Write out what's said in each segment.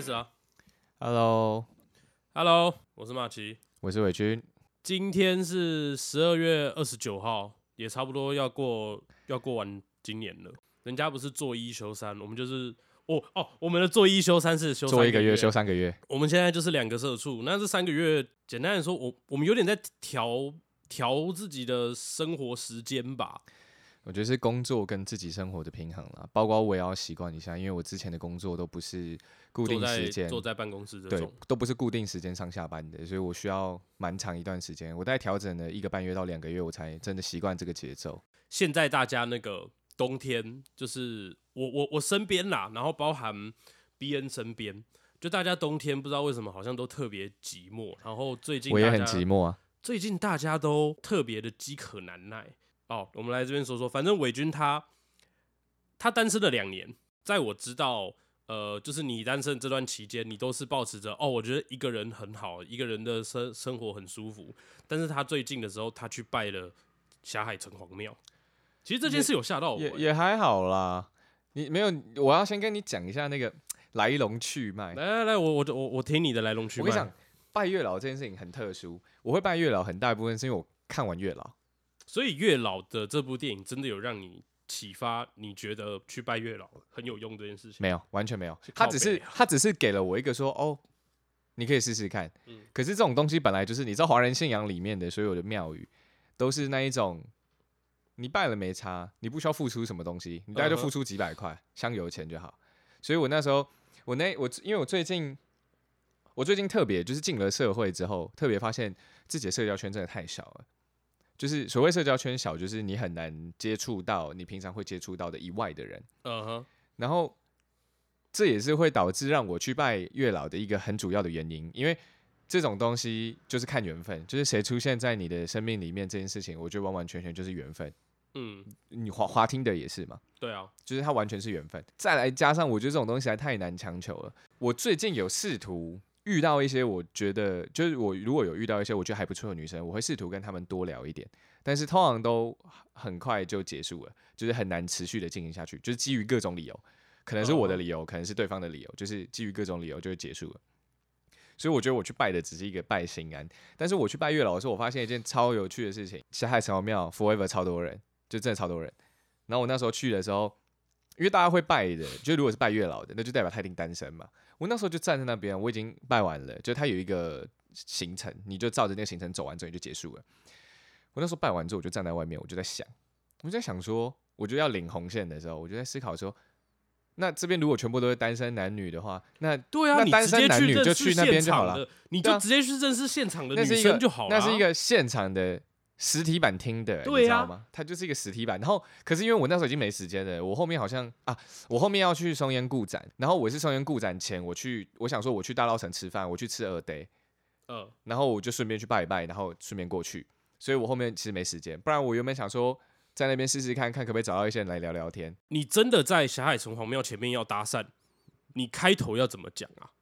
开始啊 Hello，！Hello，我是马奇。我是伟军。今天是十二月二十九号，也差不多要过要过完今年了。人家不是做一休三，我们就是哦哦，我们的做一休三是休三做一个月休三个月，我们现在就是两个社畜，那这三个月，简单的说，我我们有点在调调自己的生活时间吧。我觉得是工作跟自己生活的平衡啦。包括我也要习惯一下，因为我之前的工作都不是固定时间，坐在办公室这对种，，都不是固定时间上下班的，所以我需要蛮长一段时间。我大概调整了一个半月到两个月，我才真的习惯这个节奏。现在大家那个冬天，就是我我我身边啦，然后包含 B N 身边，就大家冬天不知道为什么好像都特别寂寞，然后最近我也很寂寞啊。最近大家都特别的饥渴难耐。哦，我们来这边说说，反正伟军他他单身了两年，在我知道，呃，就是你单身这段期间，你都是保持着哦，我觉得一个人很好，一个人的生生活很舒服。但是他最近的时候，他去拜了霞海城隍庙。其实这件事有吓到我、也欸也还好啦。你没有，我要先跟你讲一下那个来龙去脉。来来来，我我我我听你的来龙去脉。我跟你讲，拜月老这件事情很特殊。我会拜月老，很大一部分是因为我看完月老。所以月老的这部电影真的有让你启发，你觉得去拜月老很有用这件事情？没有，完全没有。他只是他只是给了我一个说哦，你可以试试看。嗯可是这种东西本来就是你知道华人信仰里面的所有的庙宇都是那一种，你拜了没差，你不需要付出什么东西，你大概就付出几百块香油钱就好。所以我那时候我那我因为我最近我最近特别就是进了社会之后，特别发现自己的社交圈真的太小了。就是所谓社交圈小，就是你很难接触到你平常会接触到的以外的人。嗯哼，然后这也是会导致让我去拜月老的一个很主要的原因，因为这种东西就是看缘分，就是谁出现在你的生命里面这件事情，我觉得完完全全就是缘分。嗯，你滑滑听的也是嘛，对啊，就是它完全是缘分。再来加上，我觉得这种东西还太难强求了。我最近有试图遇到一些，我觉得就是我如果有遇到一些我觉得还不错的女生，我会试图跟她们多聊一点，但是通常都很快就结束了，就是很难持续的进行下去，就是基于各种理由，可能是我的理由，可能是对方的理由，就是基于各种理由就会结束了。所以我觉得我去拜的只是一个拜心安，但是我去拜月老的时候，我发现一件超有趣的事情：霞海城隍庙 Forever 超多人，就真的超多人。然后我那时候去的时候，因为大家会拜的，就如果是拜月老的，那就代表他一定单身嘛。我那时候就站在那边，我已经拜完了，就他有一个行程，你就照着那个行程走完之后你就结束了。我那时候拜完之后，我就站在外面，我就在想，我就在想说，我就要领红线的时候，我就在思考说，那这边如果全部都是单身男女的话，那对啊，那单身男女就去那边现就好了你就直接去认识现场的女生就好了啊。那是一个现场的实体版听的，对啊你知道吗？它就是一个实体版。然后，可是因为我那时候已经没时间了，我后面好像啊，我后面要去松烟故展，然后我是松烟故展前，我去，我想说我去大稻城吃饭，我去吃二 day，嗯，然后我就顺便去拜一拜，然后顺便过去，所以我后面其实没时间。不然我原本想说在那边试试看看可不可以找到一些人来聊聊天。你真的在霞海城隍庙前面要搭讪，你开头要怎么讲啊？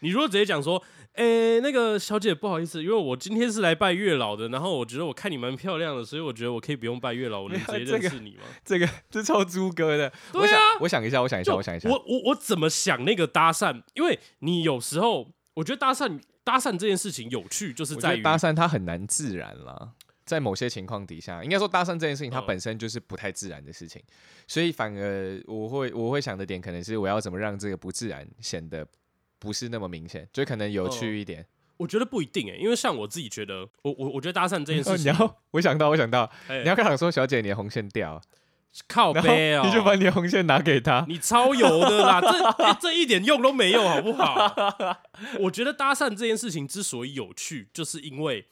你如果直接讲说，诶、那个小姐不好意思，因为我今天是来拜月老的，然后我觉得我看你蛮漂亮的，所以我觉得我可以不用拜月老，我能 直接认识你吗？这个 这超猪哥的，我对想啊，我想一下，我想一下，我想一下，我我我怎么想那个搭讪？因为你有时候我觉得搭讪搭讪这件事情有趣，就是在于搭讪它很难自然啦，在某些情况底下，应该说搭讪这件事情它嗯本身就是不太自然的事情，所以反而我会我会想的点可能是我要怎么让这个不自然显得不是那么明显，就可能有趣一点。我觉得不一定诶、因为像我自己觉得，我我我觉得搭讪这件哦事情，你要，我想到，我想到，哎你要跟他说，小姐，你的红线掉，靠背哦、你就把你的红线拿给他。你超油的啦，这、欸这一点用都没有，好不好？我觉得搭讪这件事情之所以有趣，就是因为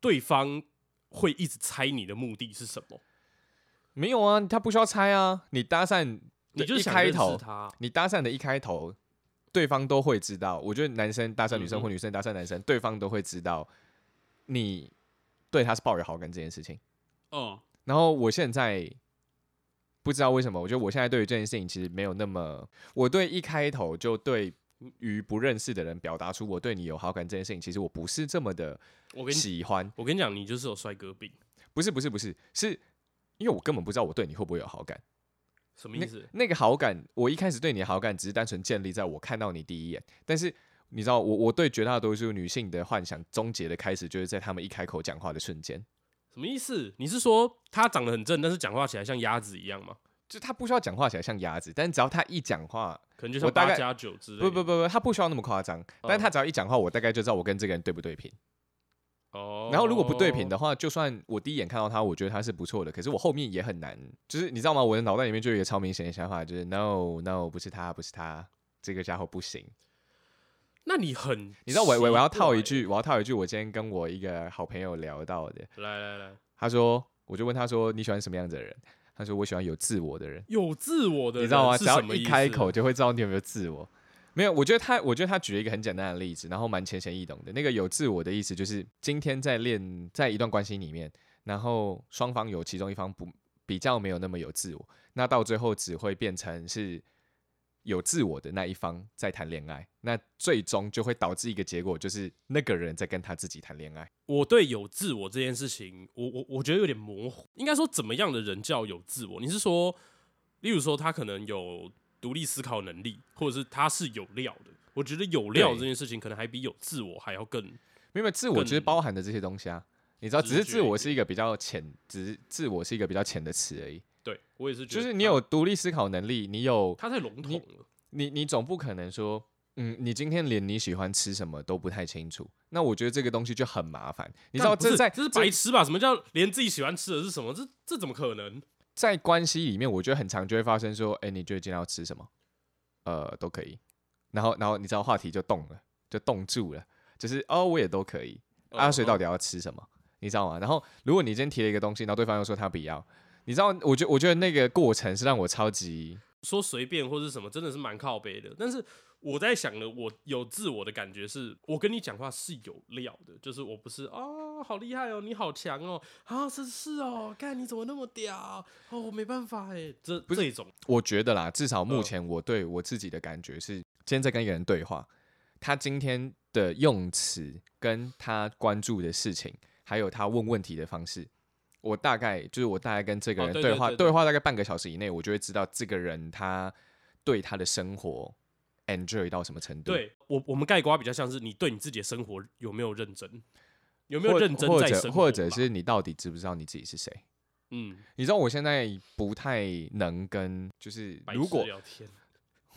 对方会一直猜你的目的是什么，没有啊，他不需要猜啊，你搭讪你就一开头，他。你搭讪的一开头，对方都会知道。我觉得男生搭讪女生或女生搭讪男生，对方都会知道你对他是抱有好感这件事情。哦，然后我现在不知道为什么，我觉得我现在对于这件事情其实没有那么，我对一开头就对于不认识的人表达出我对你有好感这件事情，其实我不是这么的我喜欢。我跟你讲，你就是有帅哥病。不是不是不是，是因为我根本不知道我对你会不会有好感。那什么意思？那个好感，我一开始对你的好感只是单纯建立在我看到你第一眼，但是你知道，我我对绝大多数女性的幻想终结的开始，就是在她们一开口讲话的瞬间，什么意思？你是说她长得很正，但是讲话起来像鸭子一样吗？就她不需要讲话起来像鸭子，但只要她一讲话，可能就像八加九之类的。不不不不，她不需要那么夸张，但她只要一讲话，我大概就知道我跟这个人对不对频。哦，然后如果不对频的话，就算我第一眼看到他，我觉得他是不错的，可是我后面也很难，就是你知道吗？我的脑袋里面就有一个超明显的想法，就是 no no 不是他，不是他，这个家伙不行。那你很，你知道我我我要套一，句，我要套一句，我今天跟我一个好朋友聊到的，来来来，他说，我就问他说你喜欢什么样子的人？他说我喜欢有自我的人，有自我的人你知道吗？只要一开口就会知道你有没有自我。没有，我觉得他，我觉得他举了一个很简单的例子，然后蛮浅显易懂的。那个有自我的意思就是，今天在练在一段关系里面，然后双方有其中一方不比较没有那么有自我，那到最后只会变成是有自我的那一方在谈恋爱，那最终就会导致一个结果，就是那个人在跟他自己谈恋爱。我对有自我这件事情，我我我觉得有点模糊。应该说，怎么样的人叫有自我？你是说，例如说他可能有独立思考能力，或者是他是有料的？我觉得有料这件事情，可能还比有自我还要更没有自我其实包含的这些东西啊，你知道，只是自我是一个比较浅，只是自我是一个比较浅的词而已。对我也是觉得，就是你有独立思考能力，你有他太笼统了。你你总不可能说，嗯，你今天连你喜欢吃什么都不太清楚，那我觉得这个东西就很麻烦。你知道这在这是白痴吧？什么叫连自己喜欢吃的是什么？这这怎么可能？在关系里面，我觉得很常就会发生说，哎、你觉得今天要吃什么？呃，都可以。然后然后你知道话题就动了，就冻住了，就是哦，我也都可以。啊，所以到底底要吃什么？你知道吗？然后如果你今天提了一个东西，然后对方又说他不要，你知道，我觉我觉得那个过程是让我超级说随便或是什么，真的是蛮靠背的。但是我在想呢，我有自我的感觉是，我跟你讲话是有料的，就是我不是啊，好厉害哦，你好强哦，啊，真是哦，看你怎么那么屌？哦，我没办法哎，这不是这种我觉得啦，至少目嗯。前我对我自己的感觉是，今天在跟一个人对话，他今天的用词跟他关注的事情，还有他问问题的方式，我大概就是我大概跟这个哦人对话，对话大概半个小时以内，我就会知道这个人他对他的生活 enjoy 到什么程度。，对我我们盖瓜比较像是你对你自己的生活有没有认真，有没有认真或在生活者或者是你到底知不知道你自己是谁？嗯，你知道我现在不太能跟，就是如果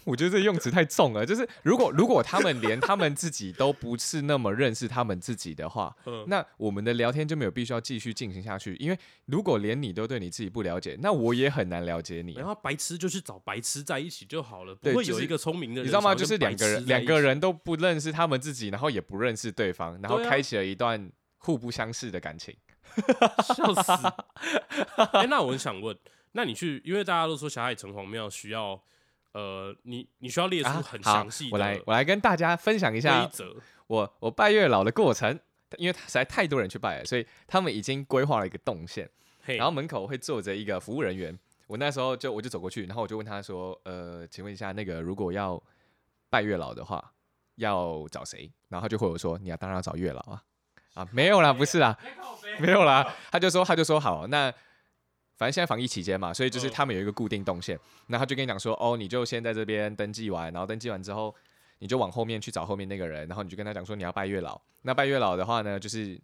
我觉得这用词太重了，就是如果如果他们连他们自己都不是那么认识他们自己的话，嗯，那我们的聊天就没有必须要继续进行下去。因为如果连你都对你自己不了解，那我也很难了解你啊。然后白痴就去找白痴在一起就好了，不会有一个聪明的人，你知道吗？就是两个人两个人。都不认识他们自己，然后也不认识对方，然后开启了一段互不相识的感情。笑死！哎、那我很想问，那你去，因为大家都说霞海城隍庙需要，呃，你你需要列出啊很详细的我来我来跟大家分享一规下则，我我拜月老的过程，因为实在太多人去拜了，所以他们已经规划了一个动线。嘿，然后门口会坐着一个服务人员。我那时候就我就走过去，然后我就问他说：“呃，请问一下，那个如果要拜月老的话，要找谁？”然后他就回我说：“你要当然要找月老啊。”啊，没有啦，不是啦，没有啦。他就说他就说好，那反正现在防疫期间嘛，所以就是嗯他们有一个固定动线。那他就跟你讲说：“哦，你就先在这边登记完，然后登记完之后，你就往后面去找后面那个人，然后你就跟他讲说你要拜月老。那拜月老的话呢，就是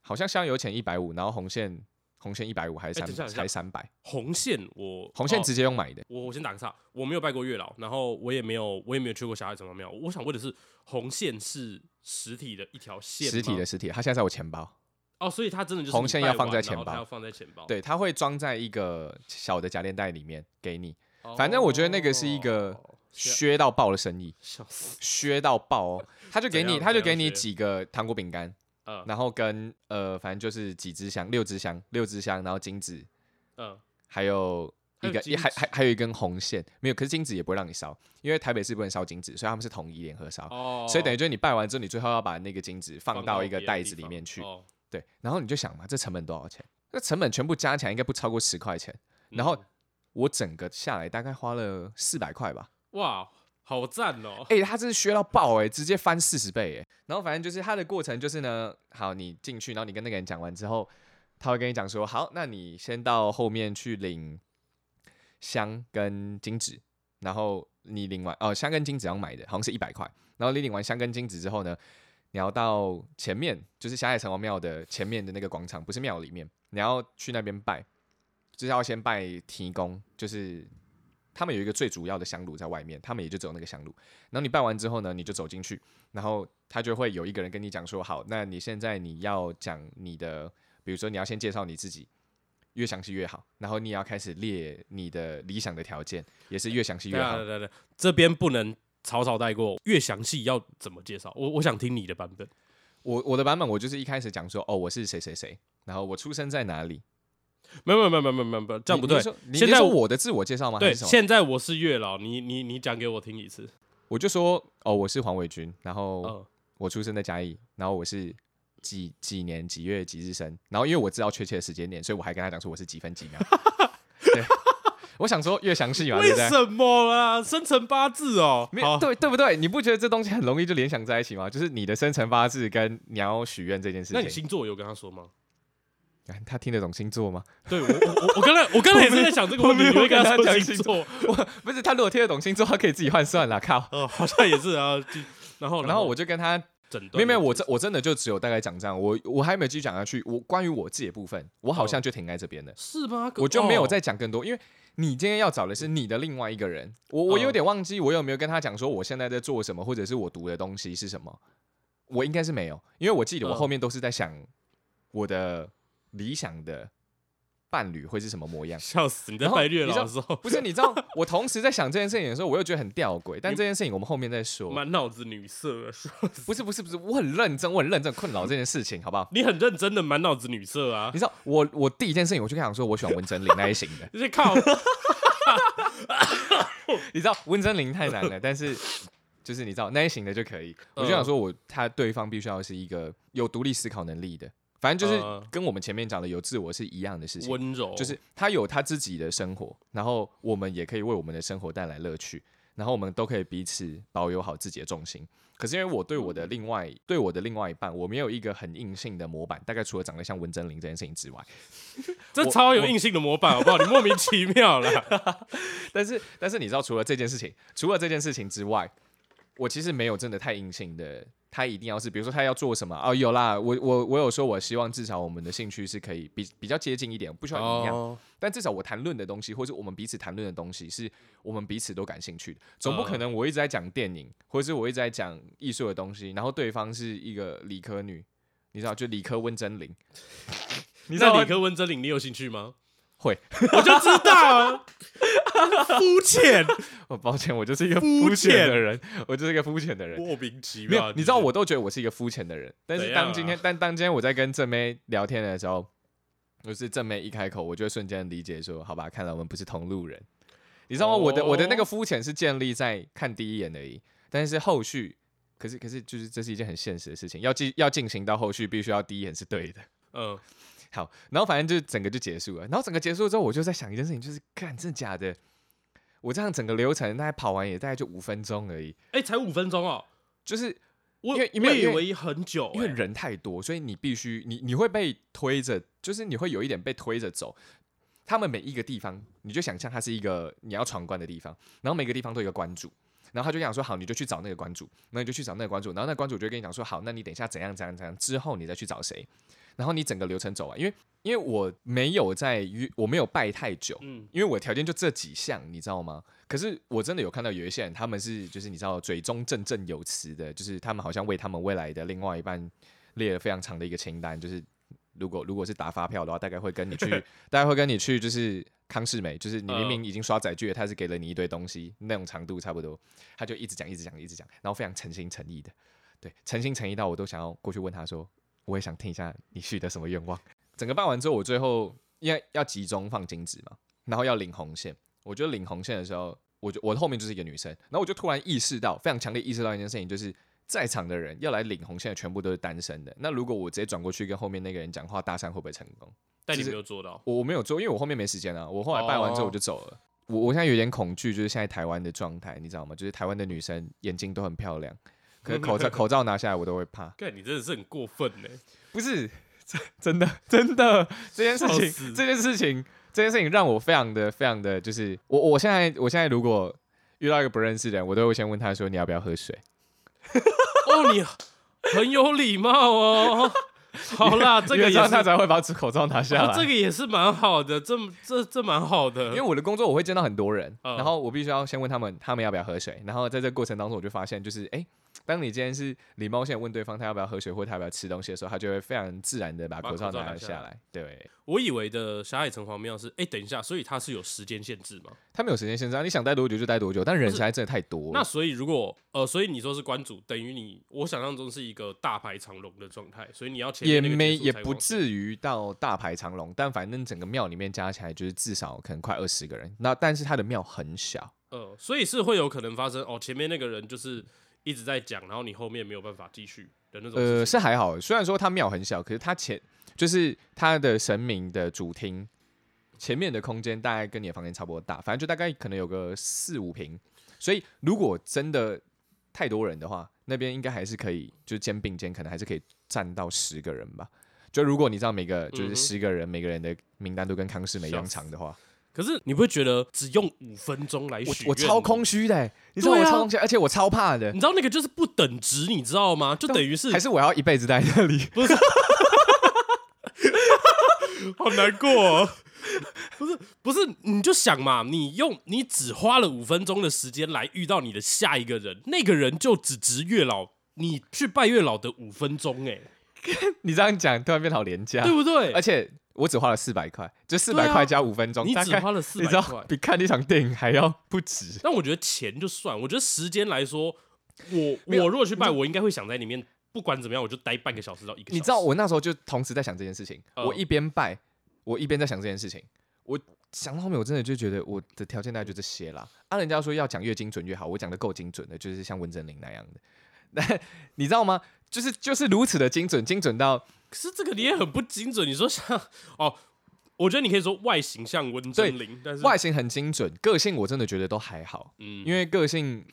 好像香油钱一百五，然后红线红线一百五还是三哎等一下等一下才三百，红线我哦红线直接用买的。我我先打个岔，我没有拜过月老，然后我也没有我也没有去过小海城隍庙。我想问的是，红线是实体的一条线吗，实体的实体的，它现在在我钱包，哦，所以它真的就是红线要放在钱包要放在钱包。对，它会装在一个小的夹链袋里面给你。反正我觉得那个是一个哦削到爆的生意，削到爆哦！他就给你，他就给你几个糖果饼干，嗯然后跟呃，反正就是几支香，六支香，六支香，然后金子，嗯，还有一个还还还还有一根红线，没有，可是金子也不会让你烧，因为台北市不能烧金子，所以他们是统一联合烧。哦，所以等于就是你拜完之后，你最后要把那个金子放到一个袋子里面去，哦对，然后你就想嘛，这成本多少钱？那成本全部加起来应该不超过十块钱，然后嗯我整个下来大概花了四百块吧。哇，好赞哦！哎、他真是削到爆哎、直接翻四十倍哎、然后反正就是他的过程就是呢，好，你进去，然后你跟那个人讲完之后，他会跟你讲说，好，那你先到后面去领香跟金纸，然后你领完哦香跟金纸要买的，好像是一百块。然后你领完香跟金纸之后呢，你要到前面，就是霞海城隍庙的前面的那个广场，不是庙里面，你要去那边拜，就是要先拜提公，就是他们有一个最主要的香炉在外面，他们也就只有那个香炉。然后你拜完之后呢，你就走进去，然后他就会有一个人跟你讲说，好，那你现在你要讲你的，比如说你要先介绍你自己。越详细越好，然后你也要开始列你的理想的条件，也是越详细越好。对对对，这边不能草草带过，越详细要怎么介绍？我我想听你的版本。我我的版本，我就是一开始讲说，哦，我是谁谁谁，然后我出生在哪里。没有没有没有没有没有没有，这样不对。现在我的自我介绍吗？对，现在我是月老，你你你讲给我听一次。我就说，哦，我是黄伟军，然后我出生在嘉义，然后我是。几几年几月几日生？然后因为我知道确切的时间点，所以我还跟他讲说我是几分几秒。对，我想说越详细嘛，为什么啦？生辰八字哦，没对对不对？你不觉得这东西很容易就联想在一起吗？就是你的生辰八字跟你要许愿这件事情。那你星座有跟他说吗？他听得懂星座吗？对我我我刚才我刚才也是 在想这个问题，你会跟他讲星座？我不是他如果听得懂星座，他可以自己换算了。靠，哦，好像也是啊。然后然后我就跟他。没有没有，我真我真的就只有大概讲这样，我我还没有继续讲下去。我关于我自己的部分，我好像就停在这边了。是吗？我就没有再讲更多，因为你今天要找的是你的另外一个人。我我有点忘记我有没有跟他讲说我现在在做什么，或者是我读的东西是什么。我应该是没有，因为我记得我后面都是在想我的理想的。伴侣会是什么模样？笑死！你在拜月老的时候，不是你知道？我同时在想这件事情的时候，我又觉得很吊诡。但这件事情我们后面再说。满脑子女色，不是不是不是，我很认真，我很认真困扰这件事情，好不好？你很认真的满脑子女色啊！你知道我我第一件事情，我就跟他说，我喜欢温真菱那一型的。你靠！你知道温真菱太难了，但是就是你知道那一型的就可以。我就想说，我他对方必须要是一个有独立思考能力的。反正就是跟我们前面讲的有自我是一样的事情，温柔就是他有他自己的生活，然后我们也可以为我们的生活带来乐趣，然后我们都可以彼此保有好自己的重心。可是因为我对我的另外对我的另外一半，我没有一个很硬性的模板，大概除了长得像温真菱这件事情之外，这超有硬性的模板，好不好？你莫名其妙了。但是但是你知道，除了这件事情，除了这件事情之外，我其实没有真的太硬性的。他一定要是，比如说他要做什么哦，有啦，我我我有说，我希望至少我们的兴趣是可以比比较接近一点，不需要一样，但至少我谈论的东西，或者我们彼此谈论的东西，是我们彼此都感兴趣的。总不可能我一直在讲电影，或者是我一直在讲艺术的东西，然后对方是一个理科女，你知道，就理科温真菱，你知道理科温真菱，你有兴趣吗？会，我就知道，肤浅。我抱歉，我就是一个肤浅的人，我就是一个肤浅的人，莫名其妙。你知道，我都觉得我是一个肤浅的人。但是当今天，但当今天我在跟正妹聊天的时候，就是正妹一开口，我就瞬间理解说，好吧，看来我们不是同路人。你知道吗？我的我的那个肤浅是建立在看第一眼而已，但是后续，可是可是就是这是一件很现实的事情，要进要进行到后续，必须要第一眼是对的。嗯。好，然后反正就整个就结束了。然后整个结束之后，我就在想一件事情，就是看真的假的？我这样整个流程大概跑完也大概就五分钟而已。哎，才五分钟哦！就是我因为以为很久，因为人太多，所以你必须你你会被推着，就是你会有一点被推着走。他们每一个地方，你就想象它是一个你要闯关的地方，然后每个地方都有一个关主，然后他就讲说好，你就去找那个关主，那你就去找那个关主，然后那关主就跟你讲说好，那你等一下怎样怎样怎样，之后你再去找谁。然后你整个流程走完，因为因为我没有在约，我没有拜太久，嗯，因为我条件就这几项，你知道吗？可是我真的有看到有一些人，他们是就是你知道嘴中振振有词的，就是他们好像为他们未来的另外一半列了非常长的一个清单，就是如果如果是打发票的话，大概会跟你去，大概会跟你去，就是康世美，就是你明明已经刷载具了，他是给了你一堆东西，那种长度差不多，他就一直讲一直讲一直讲，然后非常诚心诚意的，对，诚心诚意到我都想要过去问他说。我也想听一下你许的什么愿望。整个办完之后，我最后因为要集中放金子嘛，然后要领红线。我觉得领红线的时候，我就我后面就是一个女生，然后我就突然意识到，非常强烈意识到一件事情，就是在场的人要来领红线的全部都是单身的。那如果我直接转过去跟后面那个人讲话搭讪，会不会成功？但你没有做到，我我没有做，因为我后面没时间啊。我后来办完之后我就走了。我我现在有点恐惧，就是现在台湾的状态，你知道吗？就是台湾的女生眼睛都很漂亮。可口罩口罩拿下来，我都会怕。对，你真的是很过分呢。不是，真真的真的这件事情，这件事情这件事情让我非常的非常的就是我我现在我现在如果遇到一个不认识的人，我都会先问他说你要不要喝水。哦，你很有礼貌哦。好啦，这个也是他才会把口罩拿下来。哦这个也是蛮好的，这这这蛮好的。因为我的工作我会见到很多人，嗯然后我必须要先问他们，他们要不要喝水。然后在这个过程当中，我就发现，就是哎、诶当你今天是礼貌性地问对方他要不要喝水或他要不要吃东西的时候，他就会非常自然的把把口罩拿下来拿下来。对，我以为的霞海城隍庙是，哎、等一下，所以它是有时间限制吗？它没有时间限制啊，你想待多久就待多久，但人实在真的太多了。那所以如果呃，所以你说是关主，等于你我想象中是一个大排长龙的状态，所以你要前也没也不至于到大排长龙，但反正整个庙里面加起来就是至少可能快二十个人。那但是他的庙很小，呃，所以是会有可能发生哦，前面那个人就是一直在讲，然后你后面没有办法继续的那种。呃，是还好，虽然说它庙很小，可是它前就是它的神明的主厅前面的空间大概跟你的房间差不多大，反正就大概可能有个四五平，所以如果真的太多人的话，那边应该还是可以，就是肩并肩，可能还是可以站到十个人吧。就如果你知道每个就是十个人，每个人的名单都跟康世美一样长的话，可是你不会觉得只用五分钟来许愿我我超空虚的欸、你知道我超空虚，而且我超怕的你，知道那个就是不等值，你知道吗？就等于是还是我要一辈子待在那里。不是 好难过、哦。不是不是，你就想嘛，你用你只花了五分钟的时间来遇到你的下一个人，那个人就只值月老，你去拜月老的五分钟，哎，你这样讲，突然变好廉价对，不对而？且我只花了四百块，就四百块加五分钟，你只花了四 你知道百块，比看一场电影还要不值。但我觉得钱就算，我觉得时间来说，我我如果去拜，我应该会想在里面，不管怎么样，我就待半个小时到一个小时。你知道我那时候就同时在想这件事情，嗯我一边拜，我一边在想这件事情。我想到后面，我真的就觉得我的条件大概就这些啦。啊，人家说要讲越精准越好，我讲的够精准的，就是像温真菱那样的。那你知道吗？就是就是如此的精准，精准到可是这个你也很不精准。你说像哦，我觉得你可以说外形像温真菱，但是外形很精准，个性我真的觉得都还好。嗯，因为个性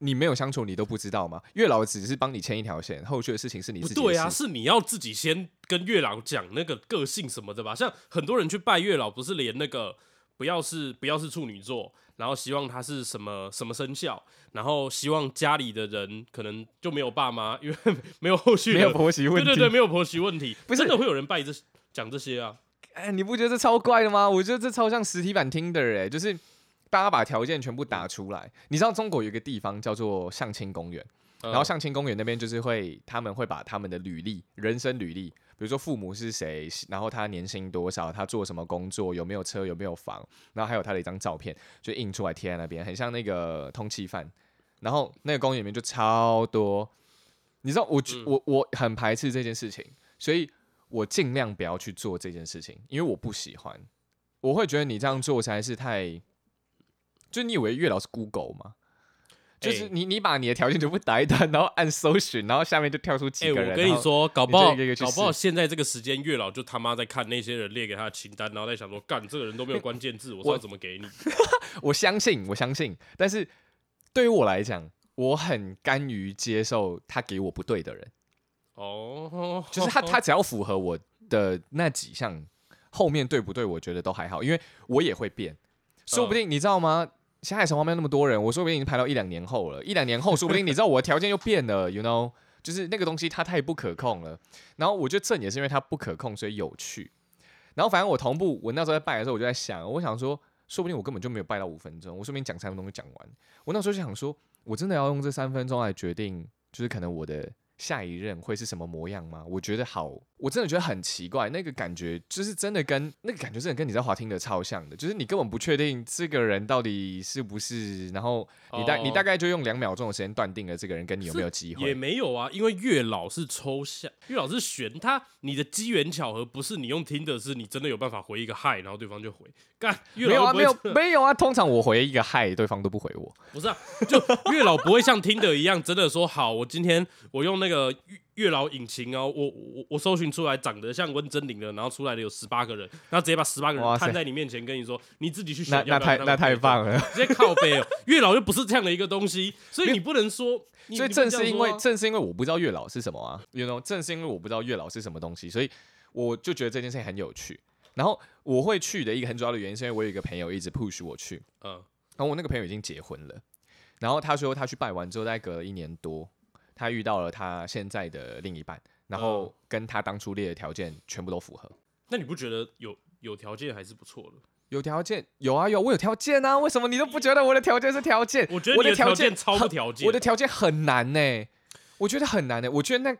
你没有相处，你都不知道嘛。月老只是帮你牵一条线，后续的事情是你对啊，是你要自己先跟月老讲那个个性什么的吧？像很多人去拜月老，不是连那个不要是不要是处女座，然后希望他是什么什么生肖，然后希望家里的人可能就没有爸妈，因为没有后续的没有婆媳问题。对对对，没有婆媳问题，不是真的会有人拜这讲这些啊？哎，你不觉得这超怪的吗？我觉得这超像实体版 Tinder 哎、就是大家把条件全部打出来。你知道中国有一个地方叫做相亲公园，然然后相亲公园那边就是会，他们会把他们的履历、人生履历，比如说父母是谁，然后他年薪多少，他做什么工作，有没有车，有没有房，然后还有他的一张照片，就印出来贴在那边，很像那个通缉犯。然后那个公园里面就超多，你知道我嗯我我很排斥这件事情，所以我尽量不要去做这件事情，因为我不喜欢，我会觉得你这样做实在是太，就你以为月老是 Google 吗？就是哎你你把你的条件全部打一打，然后按搜寻，然后下面就跳出哎、几个人。我跟你，说，搞不好搞不好现在这个时间，月老就他妈在看那些人列给他的清单，然后在想说，干这个人都没有关键字，我知道怎么给你。我相信，我相信，但是对于我来讲，我很甘于接受他给我不对的人，哦，就是他他只要符合我的那几项，后面对不对，我觉得都还好，因为我也会变，说不定你知道吗？现在城隍庙那么多人，我说不定已经排到一两年后了。一两年后，说不定你知道我的条件又变了，you know，就是那个东西它太不可控了。然后我觉得正也是因为它不可控，所以有趣。然后反正我同步，我那时候在拜的时候，我就在想，我想说，说不定我根本就没有拜到五分钟，我说不定讲三分钟就讲完。我那时候就想说，我真的要用这三分钟来决定，就是可能我的下一任会是什么模样吗？我觉得好，我真的觉得很奇怪，那个感觉就是真的跟那个感觉真的跟你在滑听的超像的，就是你根本不确定这个人到底是不是，然后你大、你大哦概就用两秒钟的时间断定了这个人跟你有没有机会也。没有啊，因为月老是抽象，月老是悬，他你的机缘巧合不是你用听的，是你真的有办法回一个嗨，然后对方就回。干月没有啊，没有没有啊！通常我回一个嗨，对方都不回我。不是啊，就月老不会像听的一样，真的说好，我今天我用那个月月老引擎哦，我我我搜寻出来长得像温真菱的，然后出来的有十八个人，然后直接把十八个人摊在你面前，跟你说你自己去选那太那太棒了！直接靠背哦。月老又不是这样的一个东西，所以你不能说，所以正是因为正是因为我不知道月老是什么啊，you know，正是因为我不知道月老是什么东西，所以我就觉得这件事情很有趣。然后我会去的一个很主要的原因，是因为我有一个朋友一直 push 我去，嗯，然后我那个朋友已经结婚了，然后他说他去拜完之后，大概隔了一年多，他遇到了他现在的另一半，然后跟他当初列的条件全部都符合。那你不觉得有有条件还是不错的？有条件，有啊有，我有条件啊，为什么你都不觉得我的条件是条件？我觉得我的条件超条件，我的条件很难呢、我觉得很难呢、我觉得那，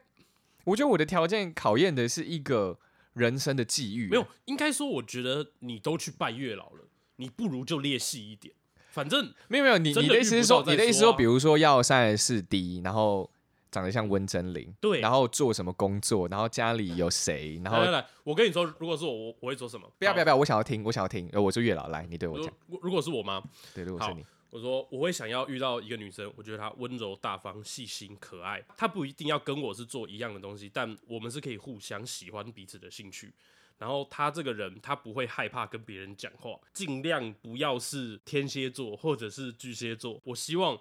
我觉得我的条件考验的是一个人生的际遇。没有，应该说，我觉得你都去拜月老了，你不如就列细一点，反正没有没有，你你的意思是说，你的意思说，说啊比如说要三十四 D，然后长得像温真菱，对然后做什么工作，然后家里有谁，然后来来来，我跟你说，如果是我，我我会做什么？不要不要不要，我想要听，我想要听，呃，我是月老，来，你对我如讲，果如果是我吗，对，如果是好你，我说我会想要遇到一个女生，我觉得她温柔大方、细心可爱。她不一定要跟我是做一样的东西，但我们是可以互相喜欢彼此的兴趣。然后她这个人，她不会害怕跟别人讲话，尽量不要是天蝎座或者是巨蟹座。我希望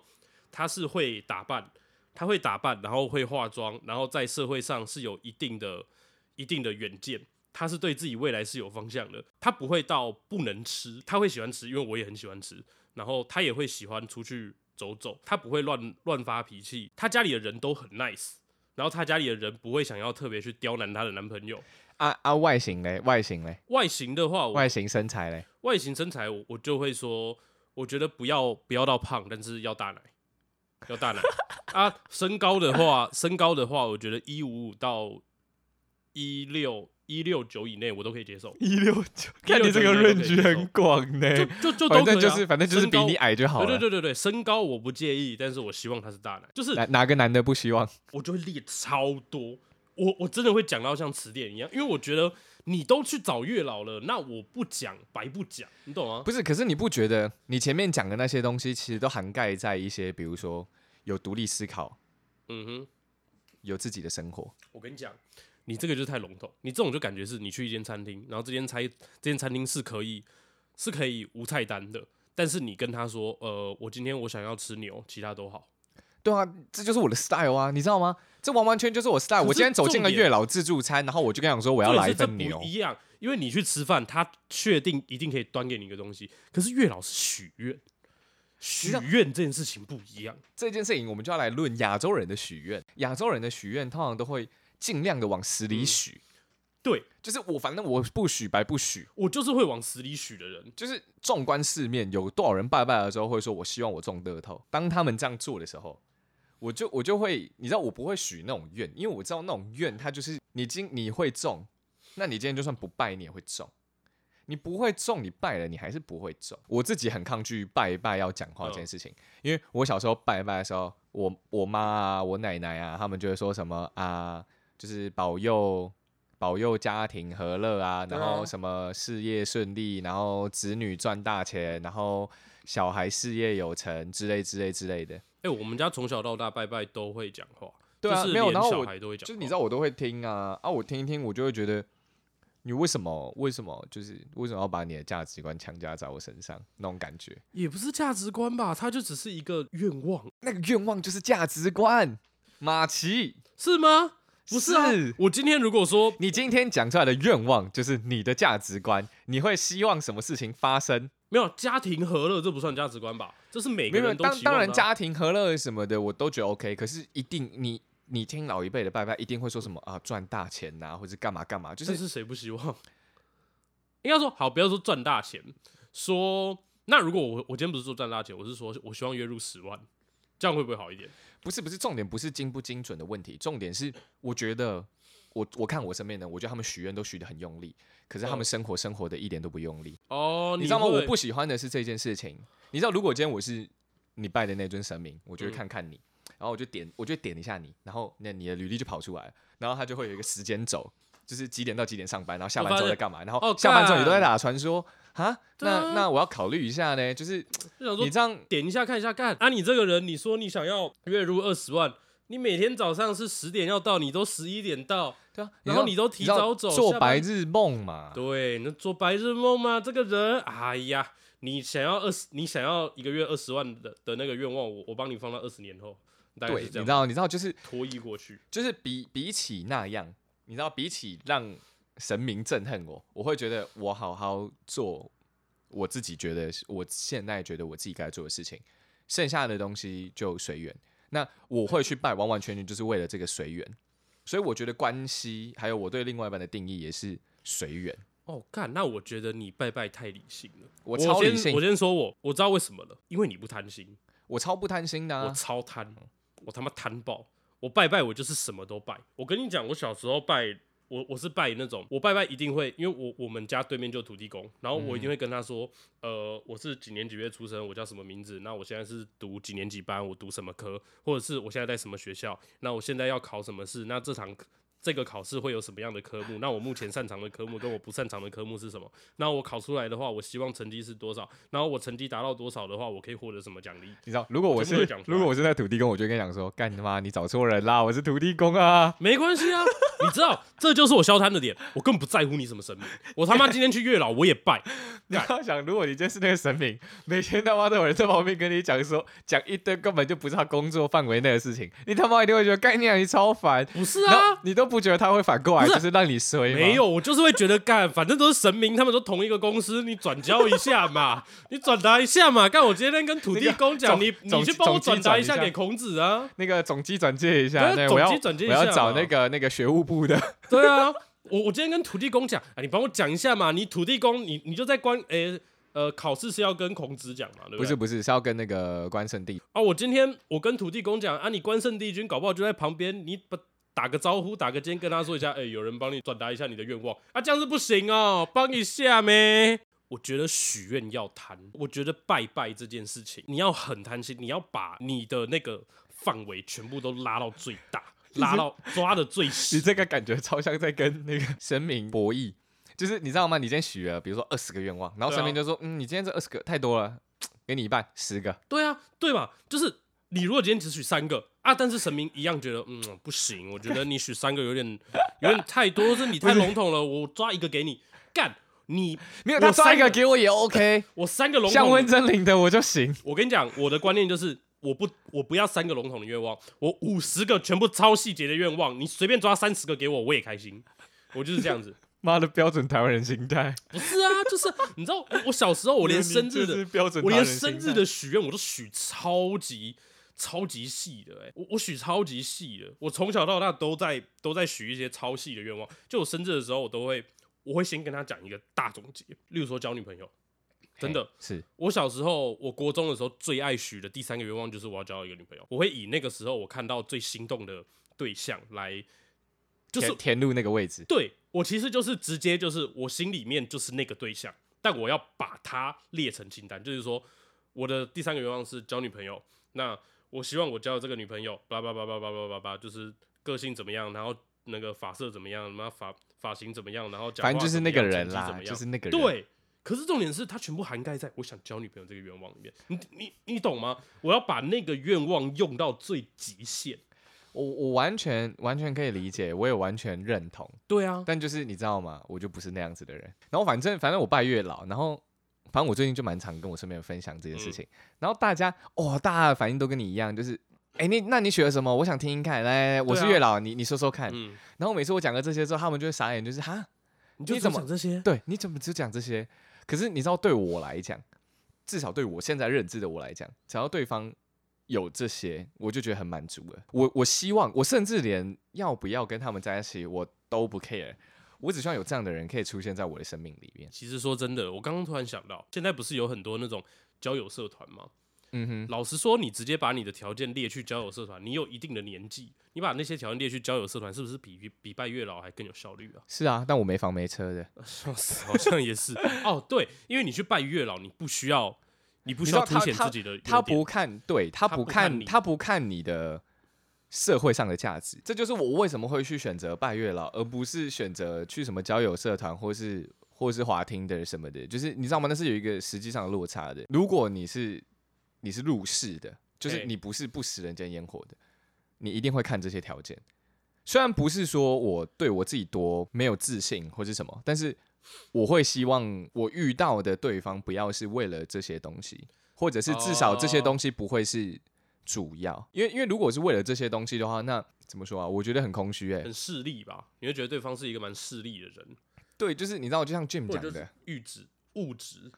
她是会打扮，她会打扮，然后会化妆，然后在社会上是有一定的、一定的远见。她是对自己未来是有方向的，她不会到不能吃，她会喜欢吃，因为我也很喜欢吃。然后他也会喜欢出去走走，他不会乱乱发脾气，他家里的人都很 nice，然后他家里的人不会想要特别去刁难她的男朋友。啊啊，外形嘞，外形嘞，外形的话，外形身材嘞，外形身材我我就会说，我觉得不要不要到胖，但是要大奶，要大奶 啊。身高的话，身高的话，我觉得一五五到一六一六九以内我都可以接受，一六九，看169你这个应该都可以 range 接受很广呢，就就就都可以、啊。反正就是反正就是比你矮就好了。对对对对对，身高我不介意，但是我希望他是大奶，就是哪哪个男的不希望？我就会列超多，我我真的会讲到像词典一样，因为我觉得你都去找月老了，那我不讲白不讲，你懂吗？不是，可是你不觉得你前面讲的那些东西，其实都涵盖在一些，比如说有独立思考、嗯哼，有自己的生活。我跟你讲，你这个就是太笼统，你这种就感觉是你去一间餐厅，然后这间餐这间餐厅是可以是可以无菜单的，但是你跟他说，呃，我今天我想要吃牛，其他都好。对啊，这就是我的 style 啊，你知道吗？这完完全就是我 style。我今天走进了月老自助餐，然后我就跟他讲说我要来一份牛。一样，因为你去吃饭，他确定一定可以端给你一个东西，可是月老是许愿，许愿这件事情不一样。这件事情，我们就要来论亚洲人的许愿。亚洲人的许愿通常都会尽量的往死里嗯许，对就是我反正我不许白不许。我就是会往死里许的人，就是纵观世面，有多少人拜拜的时候会说“我希望我中乐透”？当他们这样做的时候，我就我就会，你知道，我不会许那种愿，因为我知道那种愿，它就是你今你会中，那你今天就算不拜，你也会中。你不会中，你拜了，你还是不会中。我自己很抗拒拜一拜要讲话这件事情，因为我小时候拜一拜的时候，我我妈啊，我奶奶啊，他们就会说什么啊，就是保佑保佑家庭和乐啊，然后什么事业顺利，然后子女赚大钱，然后小孩事业有成之类之类之类的。哎、我们家从小到大拜拜都会讲话，对啊就是没有然后我孩都会讲，就是你知道我都会听啊啊，我听一听，我就会觉得你为什么为什么就是为什么要把你的价值观强加在我身上那种感觉？也不是价值观吧，它就只是一个愿望，那个愿望就是价值观，马奇。是吗？不是啊，是我今天如果说你今天讲出来的愿望就是你的价值观，你会希望什么事情发生？没有家庭和乐，这不算价值观吧？这是每个人都当当然家庭和乐什么的我都觉得 OK，可是一定你你听老一辈的拜拜，一定会说什么啊赚大钱呐、或者干嘛干嘛，就是是谁不希望？应该说好，不要说赚大钱，说那如果我我今天不是说赚大钱，我是说我希望月入十万，这样会不会好一点？不是不是重点，不是精不精准的问题，重点是我觉得我我看我身边的，我觉得他们许愿都许的很用力，可是他们嗯生活生活的一点都不用力，哦，你知道吗？我不喜欢的是这件事情。你知道，如果今天我是你拜的那尊神明，我就会嗯看看你，然后我就点，我就点一下你，然后那你的履历就跑出来了，然后他就会有一个时间轴，就是几点到几点上班，然后下班之后在干嘛，然后哦下班之后干你都在打传说啊，那那我要考虑一下呢，就是你这样点一下看一下干啊，你这个人，你说你想要月入二十万，你每天早上是十点要到，你都十一点到，对啊，然后你都提早走做白日梦嘛，对，那做白日梦嘛？这个人，哎呀，你想要二十，你想要一个月二十万的的那个愿望，我我帮你放到二十年后，对，你知道你知道就是拖移过去。就是比比起那样，你知道比起让神明憎恨我，我会觉得我好好做我自己觉得我现在觉得我自己该做的事情，剩下的东西就随缘。那我会去拜，完完全全就是为了这个随缘。所以我觉得关系还有我对另外一半的定义也是随缘。哦，干，那我觉得你拜拜太理性了。我我超理性先我，先说我，我知道为什么了，因为你不贪心，我超不贪心的、我啊。超贪，我他妈贪爆。我拜拜，我就是什么都拜。我跟你讲，我小时候拜，我我是拜那种，我拜拜一定会，因为我我们家对面就土地公，然后我一定会跟他说，呃，我是几年几月出生，我叫什么名字，那我现在是读几年几班，我读什么科，或者是我现在在什么学校，那我现在要考什么试，那这场这个考试会有什么样的科目？那我目前擅长的科目跟我不擅长的科目是什么？那我考出来的话，我希望成绩是多少？然后我成绩达到多少的话，我可以获得什么奖励？你知道，如果我是讲如果我是在土地公，我就跟你讲说，干他妈你找错人啦，我是土地公啊。没关系啊，你知道，这就是我消摊的点，我根本不在乎你什么神明，我他妈今天去月老我也拜，你要想，如果你真是那个神明，每天他妈都有人在旁边跟你讲说，讲一堆根本就不是他工作范围内的事情，你他妈一定会觉得概念你超烦。不是啊，你都不觉得他会反过来，是就是让你衰吗？没有，我就是会觉得干，反正都是神明，他们都同一个公司，你转交一下嘛，你转达一下嘛，干，我今天跟土地公讲，你你去帮我转达一下下。给孔子啊，那个总机转接一下，对啊我要总机转介一我要找那个那个学务部的，对啊，我我今天跟土地公讲，啊，你帮我讲一下嘛，你土地公，你你就在关，诶、呃，考试是要跟孔子讲嘛，对不对？不是不是是要跟那个关圣帝，啊，我今天我跟土地公讲啊，你关圣帝君搞不好就在旁边，你把打个招呼，打个肩，跟他说一下，哎、有人帮你转达一下你的愿望啊，这样是不行哦，帮一下咩？我觉得许愿要贪，我觉得拜拜这件事情，你要很贪心，你要把你的那个范围全部都拉到最大，拉到抓的最你实。这个感觉超像在跟那个神明博弈，就是你知道吗？你今天许了，比如说二十个愿望，然后神明就说，嗯，你今天这二十个太多了，给你一半，十个。对啊，对嘛，就是你如果今天只许三个啊，但是神明一样觉得，嗯，不行，我觉得你许三个有点 有点太多，是你太笼统了，我抓一个给你，干你没有，他抓一三个个给我也 OK，我三个笼像温真菱的我就行。我跟你讲，我的观念就是。我不，我不要三个笼统的愿望，我五十个全部超细节的愿望，你随便抓三十个给我，我也开心。我就是这样子，妈的标准台湾人心态，不是啊，就是你知道，我我小时候我连生日的标准我连生日的许愿我都许超级超级细的、欸，我我许超级细的，我从小到大都在都在许一些超细的愿望。就我生日的时候，我都会我会先跟他讲一个大总结，例如说交女朋友。真的，是我小时候，我国中的时候最爱许的第三个愿望就是我要交一个女朋友。我会以那个时候我看到最心动的对象来，就是填填入那个位置。对我其实就是直接就是我心里面就是那个对象，但我要把它列成清单，就是说我的第三个愿望是交女朋友。那我希望我交的这个女朋友，叭叭叭叭叭叭叭叭，就是个性怎么样，然后那个发色怎么样，什么发发型怎么样，然后讲反正就是那个人啦就是那个人。，对。可是重点是，它全部涵盖在我想交女朋友这个愿望里面。你你你懂吗？我要把那个愿望用到最极限。我我完全完全可以理解，我也完全认同。对啊，但就是你知道吗？我就不是那样子的人。然后反正反正我拜月老，然后反正我最近就蛮常跟我身边人分享这件事情。然后大家哦，大家的反应都跟你一样，就是哎、你那你学了什么？我想听听看。来来来，我是月老，你你说说看。嗯，然后每次我讲了这些之后，他们就会傻眼，就是哈，你就你怎么讲这些？对，你怎么只讲这些？可是你知道，对我来讲，至少对我现在认知的我来讲，只要对方有这些，我就觉得很满足了。我我希望，我甚至连要不要跟他们在一起，我都不 care。我只希望有这样的人可以出现在我的生命里面。其实说真的，我刚刚突然想到，现在不是有很多那种交友社团吗？嗯哼，老实说，你直接把你的条件列去交友社团，你有一定的年纪，你把那些条件列去交友社团，是不是比比比拜月老还更有效率啊？是啊，但我没房没车的。笑死，好像也是哦。对，因为你去拜月老，你不需要，你不需要凸显自己的他不看，对他他不看，不看你他不看你的社会上的价值。这就是我为什么会去选择拜月老，而不是选择去什么交友社团或是或是滑听的什么的。就是你知道吗？那是有一个实际上的落差的。如果你是你是入世的，就是你不是不食人间烟火的，你一定会看这些条件。虽然不是说我对我自己多没有自信或是什么，但是我会希望我遇到的对方不要是为了这些东西，或者是至少这些哦东西不会是主要。因为因为如果是为了这些东西的话，那怎么说啊？我觉得很空虚哎、很势利吧？你会觉得对方是一个蛮势利的人，对，就是你知道，就像 Jim 讲的，阈值物质。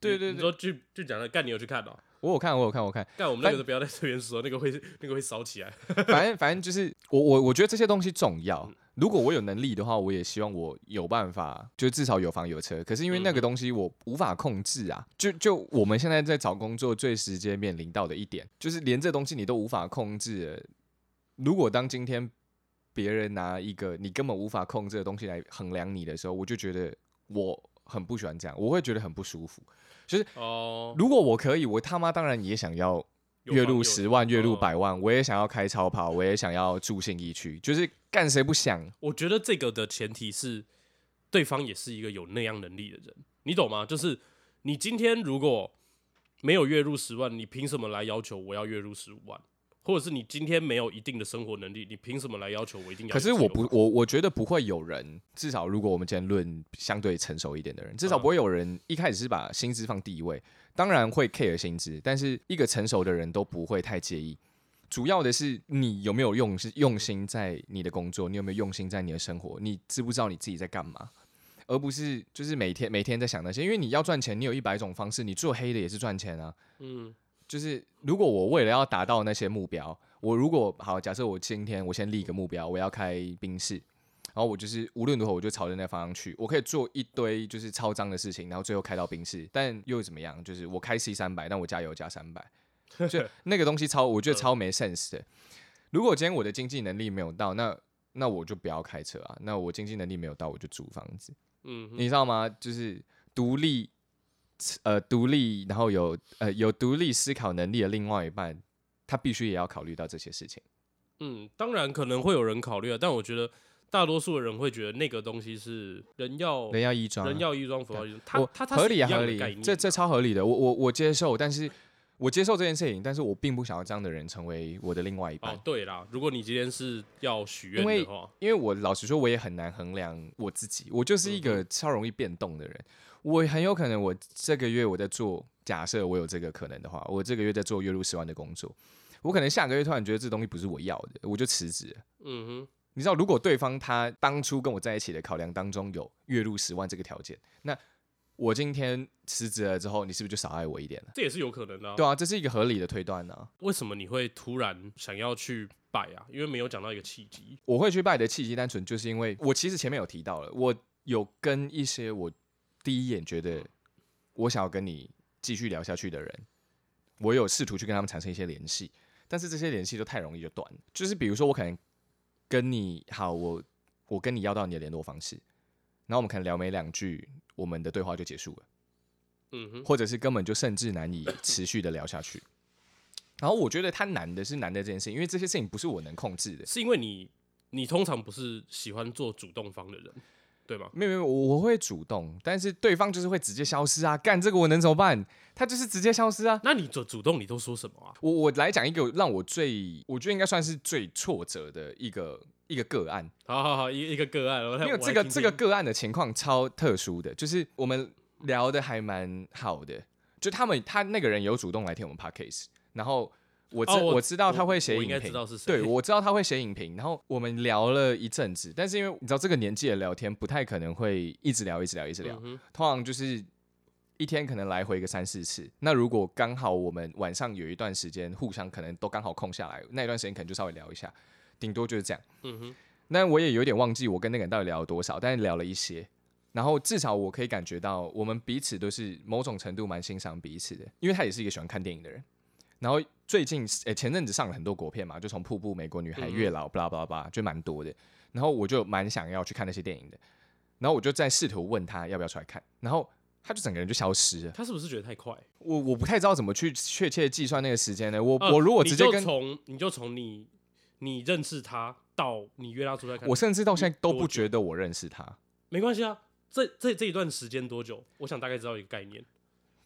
对对对，你你说剧剧讲的，干你有去看哦？我有看，我有看，我有看，干我们那个就不要在这边说，那个会那个会烧起来。反正反正就是我我我觉得这些东西重要。如果我有能力的话，我也希望我有办法，就至少有房有车。可是因为那个嗯东西我无法控制啊，就就我们现在在找工作最直接面临到的一点，就是连这东西你都无法控制。如果当今天别人拿一个你根本无法控制的东西来衡量你的时候，我就觉得我很不喜欢这样，我会觉得很不舒服。就是哦，如果我可以，我他妈当然也想要月入十万、月入嗯百万，我也想要开超跑，我也想要住信义区，就是干谁不想？我觉得这个的前提是对方也是一个有那样能力的人，你懂吗？就是你今天如果没有月入十万，你凭什么来要求我要月入十五万？或者是你今天没有一定的生活能力，你凭什么来要求我一定要？可是我不，，我我觉得不会有人，至少如果我们今天论相对成熟一点的人，至少嗯不会有人一开始是把薪资放第一位，当然会 care 薪资，但是一个成熟的人都不会太介意。主要的是你有没有用是用心在你的工作，你有没有用心在你的生活，你知不知道你自己在干嘛，而不是就是每天每天在想那些，因为你要赚钱，你有一百种方式，你做黑的也是赚钱啊。嗯就是如果我为了要达到那些目标，我如果好，假设我今天我先立一个目标，我要开宾士，然后我就是无论如何我就朝着那方向去，我可以做一堆就是超脏的事情，然后最后开到宾士，但又怎么样？就是我开 C 三百，但我加油加三百，就 那个东西超，我觉得超没 sense 的。如果今天我的经济能力没有到，那那我就不要开车啊。那我经济能力没有到，我就租房子。嗯，你知道吗？就是独立，呃，独立，然后有呃有独立思考能力的另外一半，他必须也要考虑到这些事情。嗯，当然可能会有人考虑啊，但我觉得大多数的人会觉得那个东西是人要人要衣装啊，人要衣装，佛要衣装，他他他合理啊合理这这超合理的。我我我接受，但是我接受这件事情，但是我并不想要这样的人成为我的另外一半。哦，对啦，如果你今天是要许愿的话，因为我老实说，我也很难衡量我自己，我就是一嗯个超容易变动的人。我很有可能，我这个月我在做，假设我有这个可能的话，我这个月在做月入十万的工作，我可能下个月突然觉得这东西不是我要的，我就辞职。嗯哼，你知道，如果对方他当初跟我在一起的考量当中有月入十万这个条件，那我今天辞职了之后，你是不是就少爱我一点了？这也是有可能的、啊。对啊，这是一个合理的推断呢、啊。为什么你会突然想要去拜啊？因为没有讲到一个契机。我会去拜的契机，单纯就是因为我其实前面有提到了，我有跟一些我第一眼觉得我想要跟你继续聊下去的人，我有试图去跟他们产生一些联系，但是这些联系都太容易就断了。就是比如说，我可能跟你好，我我跟你要到你的联络方式，然后我们可能聊没两句，我们的对话就结束了。嗯哼，或者是根本就甚至难以持续的聊下去。然后我觉得他难的是难的这件事情，因为这些事情不是我能控制的。是因为你你通常不是喜欢做主动方的人，对吗？没有没有，我我会主动，但是对方就是会直接消失啊！干这个我能怎么办？他就是直接消失啊！那你主主动你都说什么啊？我我来讲一个让我最，我觉得应该算是最挫折的一个一个个案，好好好，一一个个案，因为这个这个个案的情况超特殊的，就是我们聊的还蛮好的，就他们他那个人有主动来听我们 podcast，然后我知、哦我我知道他会写我应该影评，知道是谁对，我知道他会写影评，然后我们聊了一阵子，但是因为你知道这个年纪的聊天不太可能会一直聊一直聊一直聊，嗯通常就是一天可能来回个三四次。那如果刚好我们晚上有一段时间互相可能都刚好空下来，那一段时间可能就稍微聊一下，顶多就是这样。嗯哼，那我也有点忘记我跟那个人到底聊了多少，但是聊了一些。然后至少我可以感觉到，我们彼此都是某种程度蛮欣赏彼此的，因为他也是一个喜欢看电影的人。然后最近诶、前阵子上了很多国片嘛，就从《瀑布》《美国女孩》嗯月老》巴拉巴拉巴拉，就蛮多的。然后我就蛮想要去看那些电影的，然后我就在试图问他要不要出来看，然后他就整个人就消失了。他是不是觉得太快？我我不太知道怎么去确切计算那个时间呢？我、呃我如果直接跟从你就从你你认识他到你约他出来看，我甚至到现在都不觉得我认识他，没关系啊。这这这一段时间多久？我想大概知道一个概念，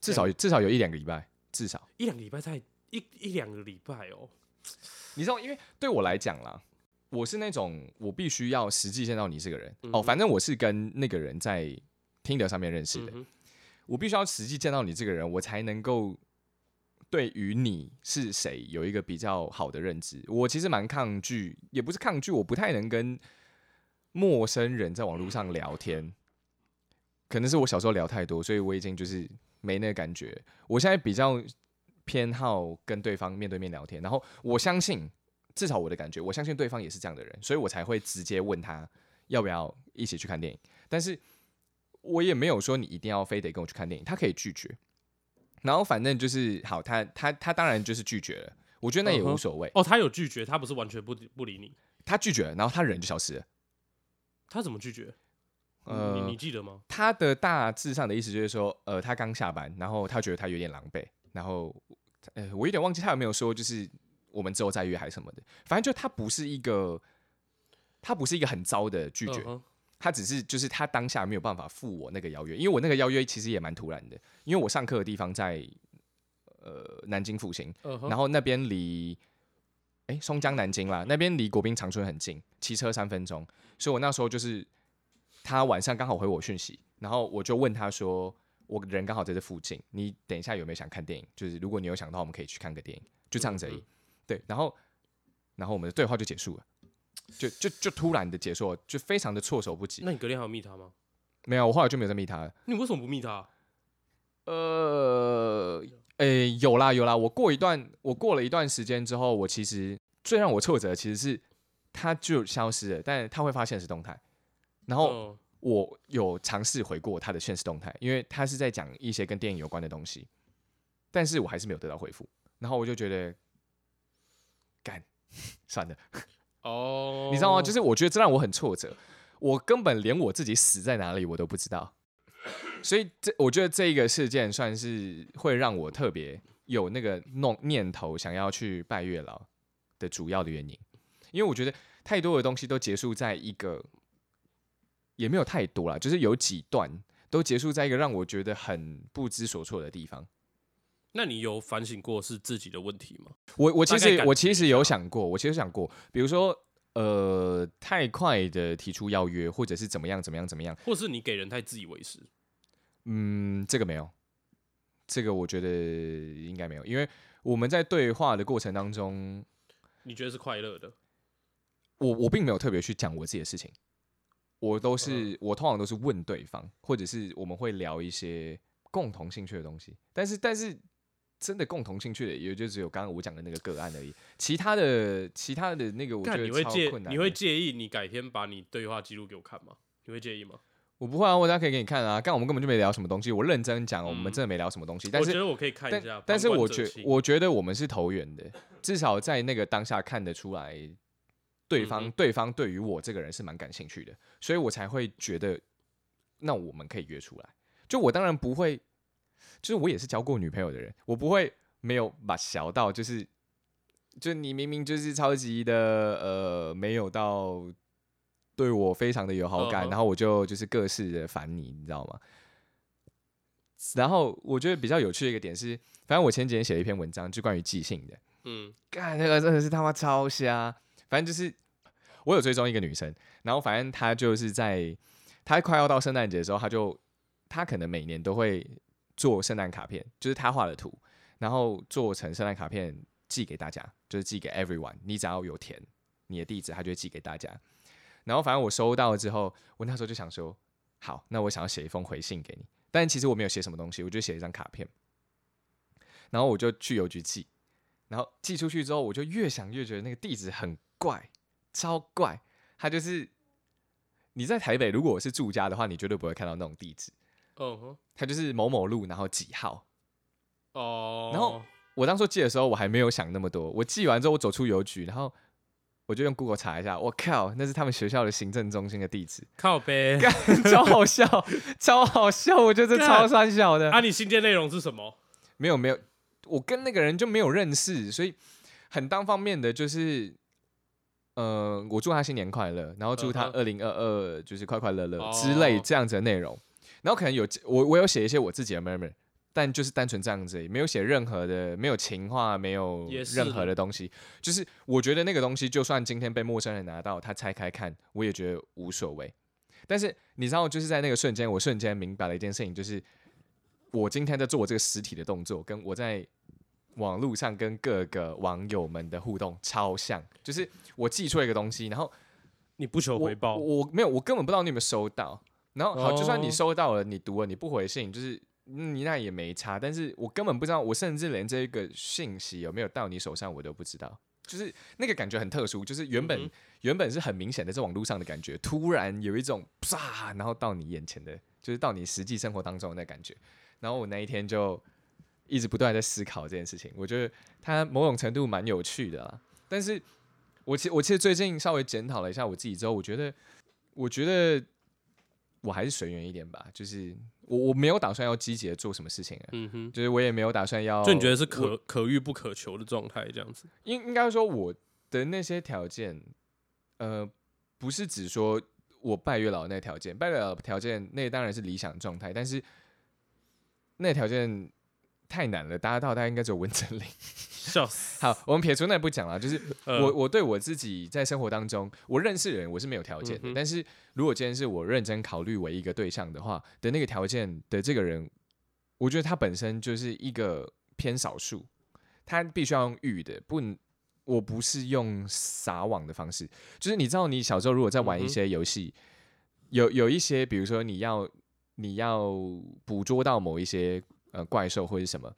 至少至少有一两个礼拜，至少。一两个礼拜才一一两个礼拜哦。你知道，因为对我来讲啦，我是那种我必须要实际见到你这个人、嗯哦，反正我是跟那个人在听的上面认识的，嗯，我必须要实际见到你这个人，我才能够对于你是谁有一个比较好的认知。我其实蛮抗拒，也不是抗拒，我不太能跟陌生人在网络上聊天。可能是我小时候聊太多，所以我已经就是没那个感觉。我现在比较偏好跟对方面对面聊天，然后我相信，至少我的感觉，我相信对方也是这样的人，所以我才会直接问他要不要一起去看电影。但是我也没有说你一定要非得跟我去看电影，他可以拒绝。然后反正就是好，他他他当然就是拒绝了，我觉得那也无所谓。哦，他有拒绝，他不是完全不不理你，他拒绝了，然后他人就消失了。他怎么拒绝？呃你你记得吗？他的大致上的意思就是说，呃，他刚下班，然后他觉得他有点狼狈，然后，呃，我有点忘记他有没有说，就是我们之后再约还是什么的。反正就他不是一个，他不是一个很糟的拒绝，他只是就是他当下没有办法赴我那个邀约，因为我那个邀约其实也蛮突然的，因为我上课的地方在呃南京复兴，然后那边离哎松江南京啦，那边离国宾长春很近，骑车三分钟，所以我那时候就是他晚上刚好回我讯息，然后我就问他说，我人刚好在这附近，你等一下有没有想看电影？就是如果你有想到，我们可以去看个电影，就这样子而已。嗯嗯对，然后然后我们的对话就结束了，就就就突然的结束了，就非常的措手不及。那你隔天还有密他吗？没有，我后来就没有再密他了。你为什么不密他？呃，诶、有啦有啦，我过一段，我过了一段时间之后，我其实最让我挫折的其实是他就消失了，但他会发现是动态，然后嗯我有尝试回过他的现实动态，因为他是在讲一些跟电影有关的东西，但是我还是没有得到回复，然后我就觉得干 算了，哦，你知道吗？就是我觉得这让我很挫折，我根本连我自己死在哪里我都不知道，所以这我觉得这一个事件算是会让我特别有那个弄念头想要去拜月老的主要的原因，因为我觉得太多的东西都结束在一个也没有太多啦，就是有几段都结束在一个让我觉得很不知所措的地方。那你有反省过是自己的问题吗？我我其实我其实有想过，我其实想过，比如说呃，太快的提出邀约，或者是怎么样怎么样怎么样，或是你给人太自以为是？嗯，这个没有，这个我觉得应该没有，因为我们在对话的过程当中，你觉得是快乐的？我我并没有特别去讲我自己的事情，我都是、我通常都是问对方，或者是我们会聊一些共同兴趣的东西，但是但是真的共同兴趣的也就只有刚刚我讲的那个个案而已，其他的其他的那个我觉得你会介超困难的，你会介意你改天把你对话记录给我看吗？你会介意吗？我不会啊，我大家可以给你看啊，刚我们根本就没聊什么东西，我认真讲，我们嗯真的没聊什么东西，但是我觉得我可以看一但下。但是我觉我觉得我们是投缘的，至少在那个当下看得出来，对方、对方对于我这个人是蛮感兴趣的，所以我才会觉得，那我们可以约出来。就我当然不会，就是我也是交过女朋友的人，我不会没有把小到就是，就你明明就是超级的呃没有到对我非常的有好感，然后我就就是各式的烦你，你知道吗？然后我觉得比较有趣的一个点是，反正我前几天写了一篇文章，就关于即兴的。嗯干那个真的是他妈超瞎。反正就是我有追踪一个女生，然后反正她就是在她快要到圣诞节的时候，她就她可能每年都会做圣诞卡片，就是她画的图，然后做成圣诞卡片寄给大家，就是寄给 everyone。你只要有填你的地址，她就会寄给大家。然后反正我收到了之后，我那时候就想说，好，那我想要写一封回信给你，但其实我没有写什么东西，我就写一张卡片，然后我就去邮局寄。然后寄出去之后，我就越想越觉得那个地址很怪，超怪。它就是你在台北，如果我是住家的话，你绝对不会看到那种地址。嗯哼它就是某某路，然后几号。哦，然后我当初寄的时候，我还没有想那么多。我寄完之后，我走出邮局，然后我就用 Google 查一下，我靠，那是他们学校的行政中心的地址，靠背超好笑，超好笑，我觉得超三小的。啊，你信件内容是什么？没有没有，我跟那个人就没有认识，所以很单方面的就是，呃，我祝他新年快乐，然后祝他二零二二就是快快乐乐哦。之类这样子的内容，然后可能有我我有写一些我自己的 murmur，但就是单纯这样子没有写任何的，没有情话，没有任何的的东西，就是我觉得那个东西，就算今天被陌生人拿到，他拆开看，我也觉得无所谓。但是你知道，就是在那个瞬间，我瞬间明白了一件事情，就是我今天在做我这个实体的动作，跟我在网络上跟各个网友们的互动超像，就是我寄出一个东西，然后你不求回报，我我没有，我根本不知道你有没有收到，然后好，就算你哦收到了，你读了，你不回信，就是嗯你那也没差。但是我根本不知道，我甚至连这个信息有没有到你手上，我都不知道。就是那个感觉很特殊，就是原本、嗯原本是很明显的在网络上的感觉，突然有一种啪，然后到你眼前的，就是到你实际生活当中的那感觉。然后我那一天就一直不断在思考这件事情，我觉得它某种程度蛮有趣的啦。但是我其我其实最近稍微检讨了一下我自己之后，我觉得我觉得我还是随缘一点吧，就是我我没有打算要积极的做什么事情啊，嗯哼，就是我也没有打算要，就你觉得是可可遇不可求的状态这样子？应应该说我的那些条件，呃，不是只说我拜月老那条件，拜月老条件那当然是理想状态，但是那条件太难了，大家到大概应该只有文真林。笑死！好，我们撇除那不讲了，就是呃我我对我自己在生活当中，我认识的人我是没有条件的，嗯但是如果今天是我认真考虑为一个对象的话的那个条件的这个人，我觉得他本身就是一个偏少数，他必须要用遇的，不能。我不是用撒网的方式，就是你知道，你小时候如果在玩一些游戏，有有一些，比如说你要你要捕捉到某一些呃怪兽或者什么，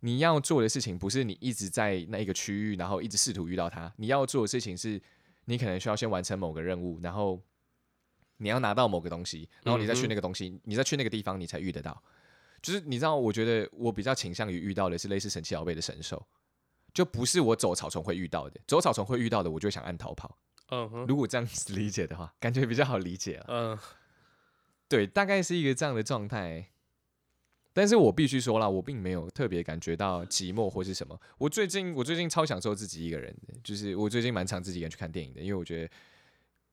你要做的事情不是你一直在那一个区域，然后一直试图遇到它。你要做的事情是，你可能需要先完成某个任务，然后你要拿到某个东西，然后你再去那个东西，你再去那个地方，你才遇得到。就是你知道，我觉得我比较倾向于遇到的是类似神奇宝贝的神兽，就不是我走草丛会遇到的。走草丛会遇到的，我就想按逃跑。嗯哼，如果这样子理解的话，感觉比较好理解啊。嗯对，大概是一个这样的状态。但是我必须说了，我并没有特别感觉到寂寞或是什么。我最近我最近超享受自己一个人的，就是我最近蛮常自己一个人去看电影的，因为我觉得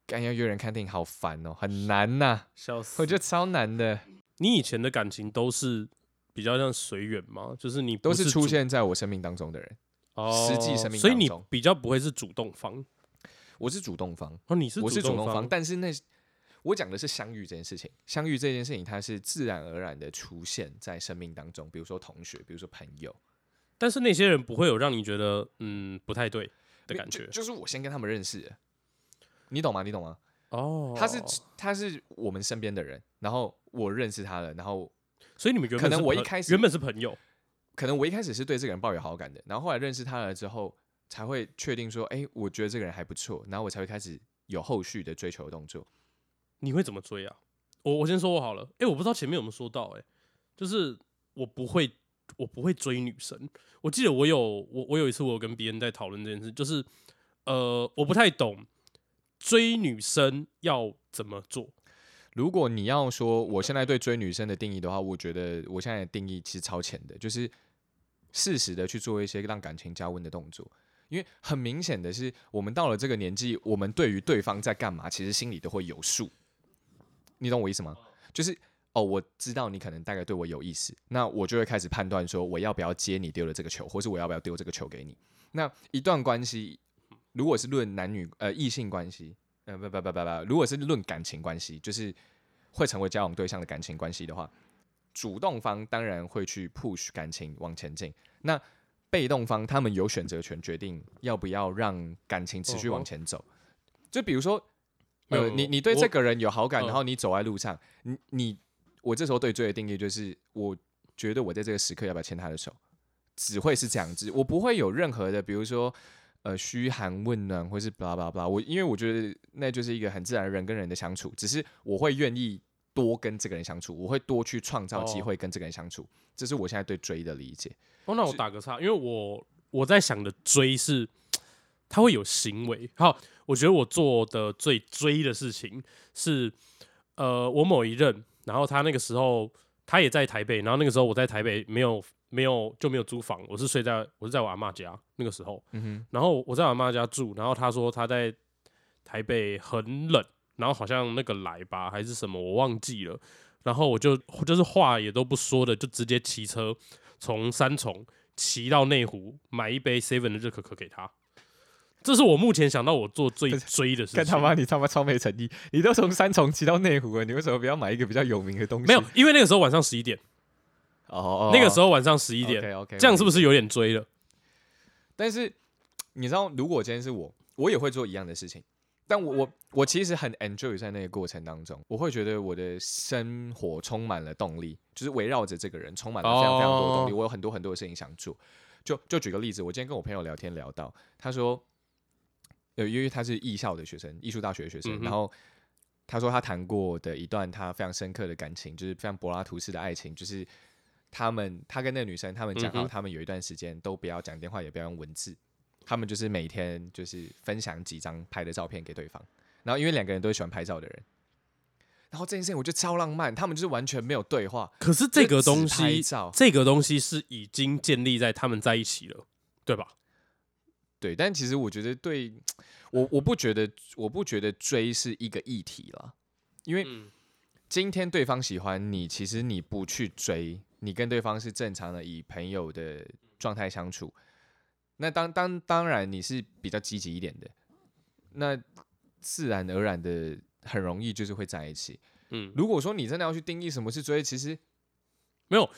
干要约人看电影好烦哦，很难呐、笑死！我觉得超难的，你以前的感情都是比较像随缘吗？就是你不都是出主现在我生命当中的人。哦实际生命中所以你比较不会是主动方我是主动方，哦，你是我是主动，方，但是那我讲的是相遇这件事情。相遇这件事情，它是自然而然的出现在生命当中，比如说同学，比如说朋友。但是那些人不会有让你觉得嗯不太对的感觉就就是我先跟他们认识，你懂吗？你懂吗？哦。他是他是我们身边的人，然后我认识他了，然后所以你们可能我一开始原本是朋友，可能我一开始是对这个人抱有好感的，然后后来认识他了之后，才会确定说，哎、我觉得这个人还不错，然后我才会开始有后续的追求的动作。你会怎么追啊？我我先说我好了，哎、我不知道前面有没有说到、哎，就是我不会，我不会追女生。我记得我有我我有一次我有跟别人在讨论这件事，就是呃，我不太懂追女生要怎么做。如果你要说我现在对追女生的定义的话，我觉得我现在的定义其实超前的，就是适时的去做一些让感情加温的动作。因为很明显的是，我们到了这个年纪，我们对于对方在干嘛，其实心里都会有数。你懂我意思吗？就是哦，我知道你可能大概对我有意思，那我就会开始判断说，我要不要接你丢的这个球，或是我要不要丢这个球给你。那一段关系，如果是论男女呃异性关系，呃不不不不不，如果是论感情关系，就是会成为交往对象的感情关系的话，主动方当然会去 push 感情往前进，那被动方他们有选择权，决定要不要让感情持续往前走。就比如说，呃，嗯你你对这个人有好感，嗯然后你走在路上，你你我这时候对追的定义就是，我觉得我在这个时刻要不要牵他的手，只会是这样子，我不会有任何的，比如说。呃，嘘寒问暖，或是 blah blah blah，我因为我觉得那就是一个很自然人跟人的相处，只是我会愿意多跟这个人相处，我会多去创造机哦会跟这个人相处，这是我现在对追的理解。哦，那我打个岔，因为我我在想的追是，他会有行为。好，我觉得我做的最追的事情是，呃，我某一任，然后他那个时候他也在台北，然后那个时候我在台北没有没有就没有租房，我是睡在我是在我阿妈家那个时候，嗯哼，然后我在我阿妈家住，然后他说他在台北很冷，然后好像那个来吧还是什么我忘记了，然后我就就是话也都不说的，就直接骑车从三重骑到内湖买一杯 seven 的热可可给他。这是我目前想到我做最追的事情。干他妈你他妈超没诚意！你都从三重骑到内湖了，你为什么不要买一个比较有名的东西？没有，因为那个时候晚上十一点，哦哦，那个时候晚上十一点，OK OK，这样是不是有点追了？但是你知道，如果今天是我，我也会做一样的事情。但我我我其实很 enjoy 在那个过程当中，我会觉得我的生活充满了动力，就是围绕着这个人充满了非常非常多的动力。哦我有很多很多的事情想做。就就举个例子，我今天跟我朋友聊天聊到，他说，呃，因为他是艺校的学生，艺术大学的学生，嗯然后他说他谈过的一段他非常深刻的感情，就是非常柏拉图式的爱情，就是他们他跟那个女生他们讲他们有一段时间都不要讲电话，也不要用文字，他们就是每天就是分享几张拍的照片给对方，然后因为两个人都是喜欢拍照的人。然后这件事情我觉得超浪漫，他们就是完全没有对话，可是这个东西，这个东西是已经建立在他们在一起了，对吧？对，但其实我觉得对我我不觉得我不觉得追是一个议题了，因为嗯今天对方喜欢你，其实你不去追，你跟对方是正常的以朋友的状态相处，那当当当然你是比较积极一点的，那自然而然的很容易就是会在一起。嗯，如果说你真的要去定义什么是追，其实没有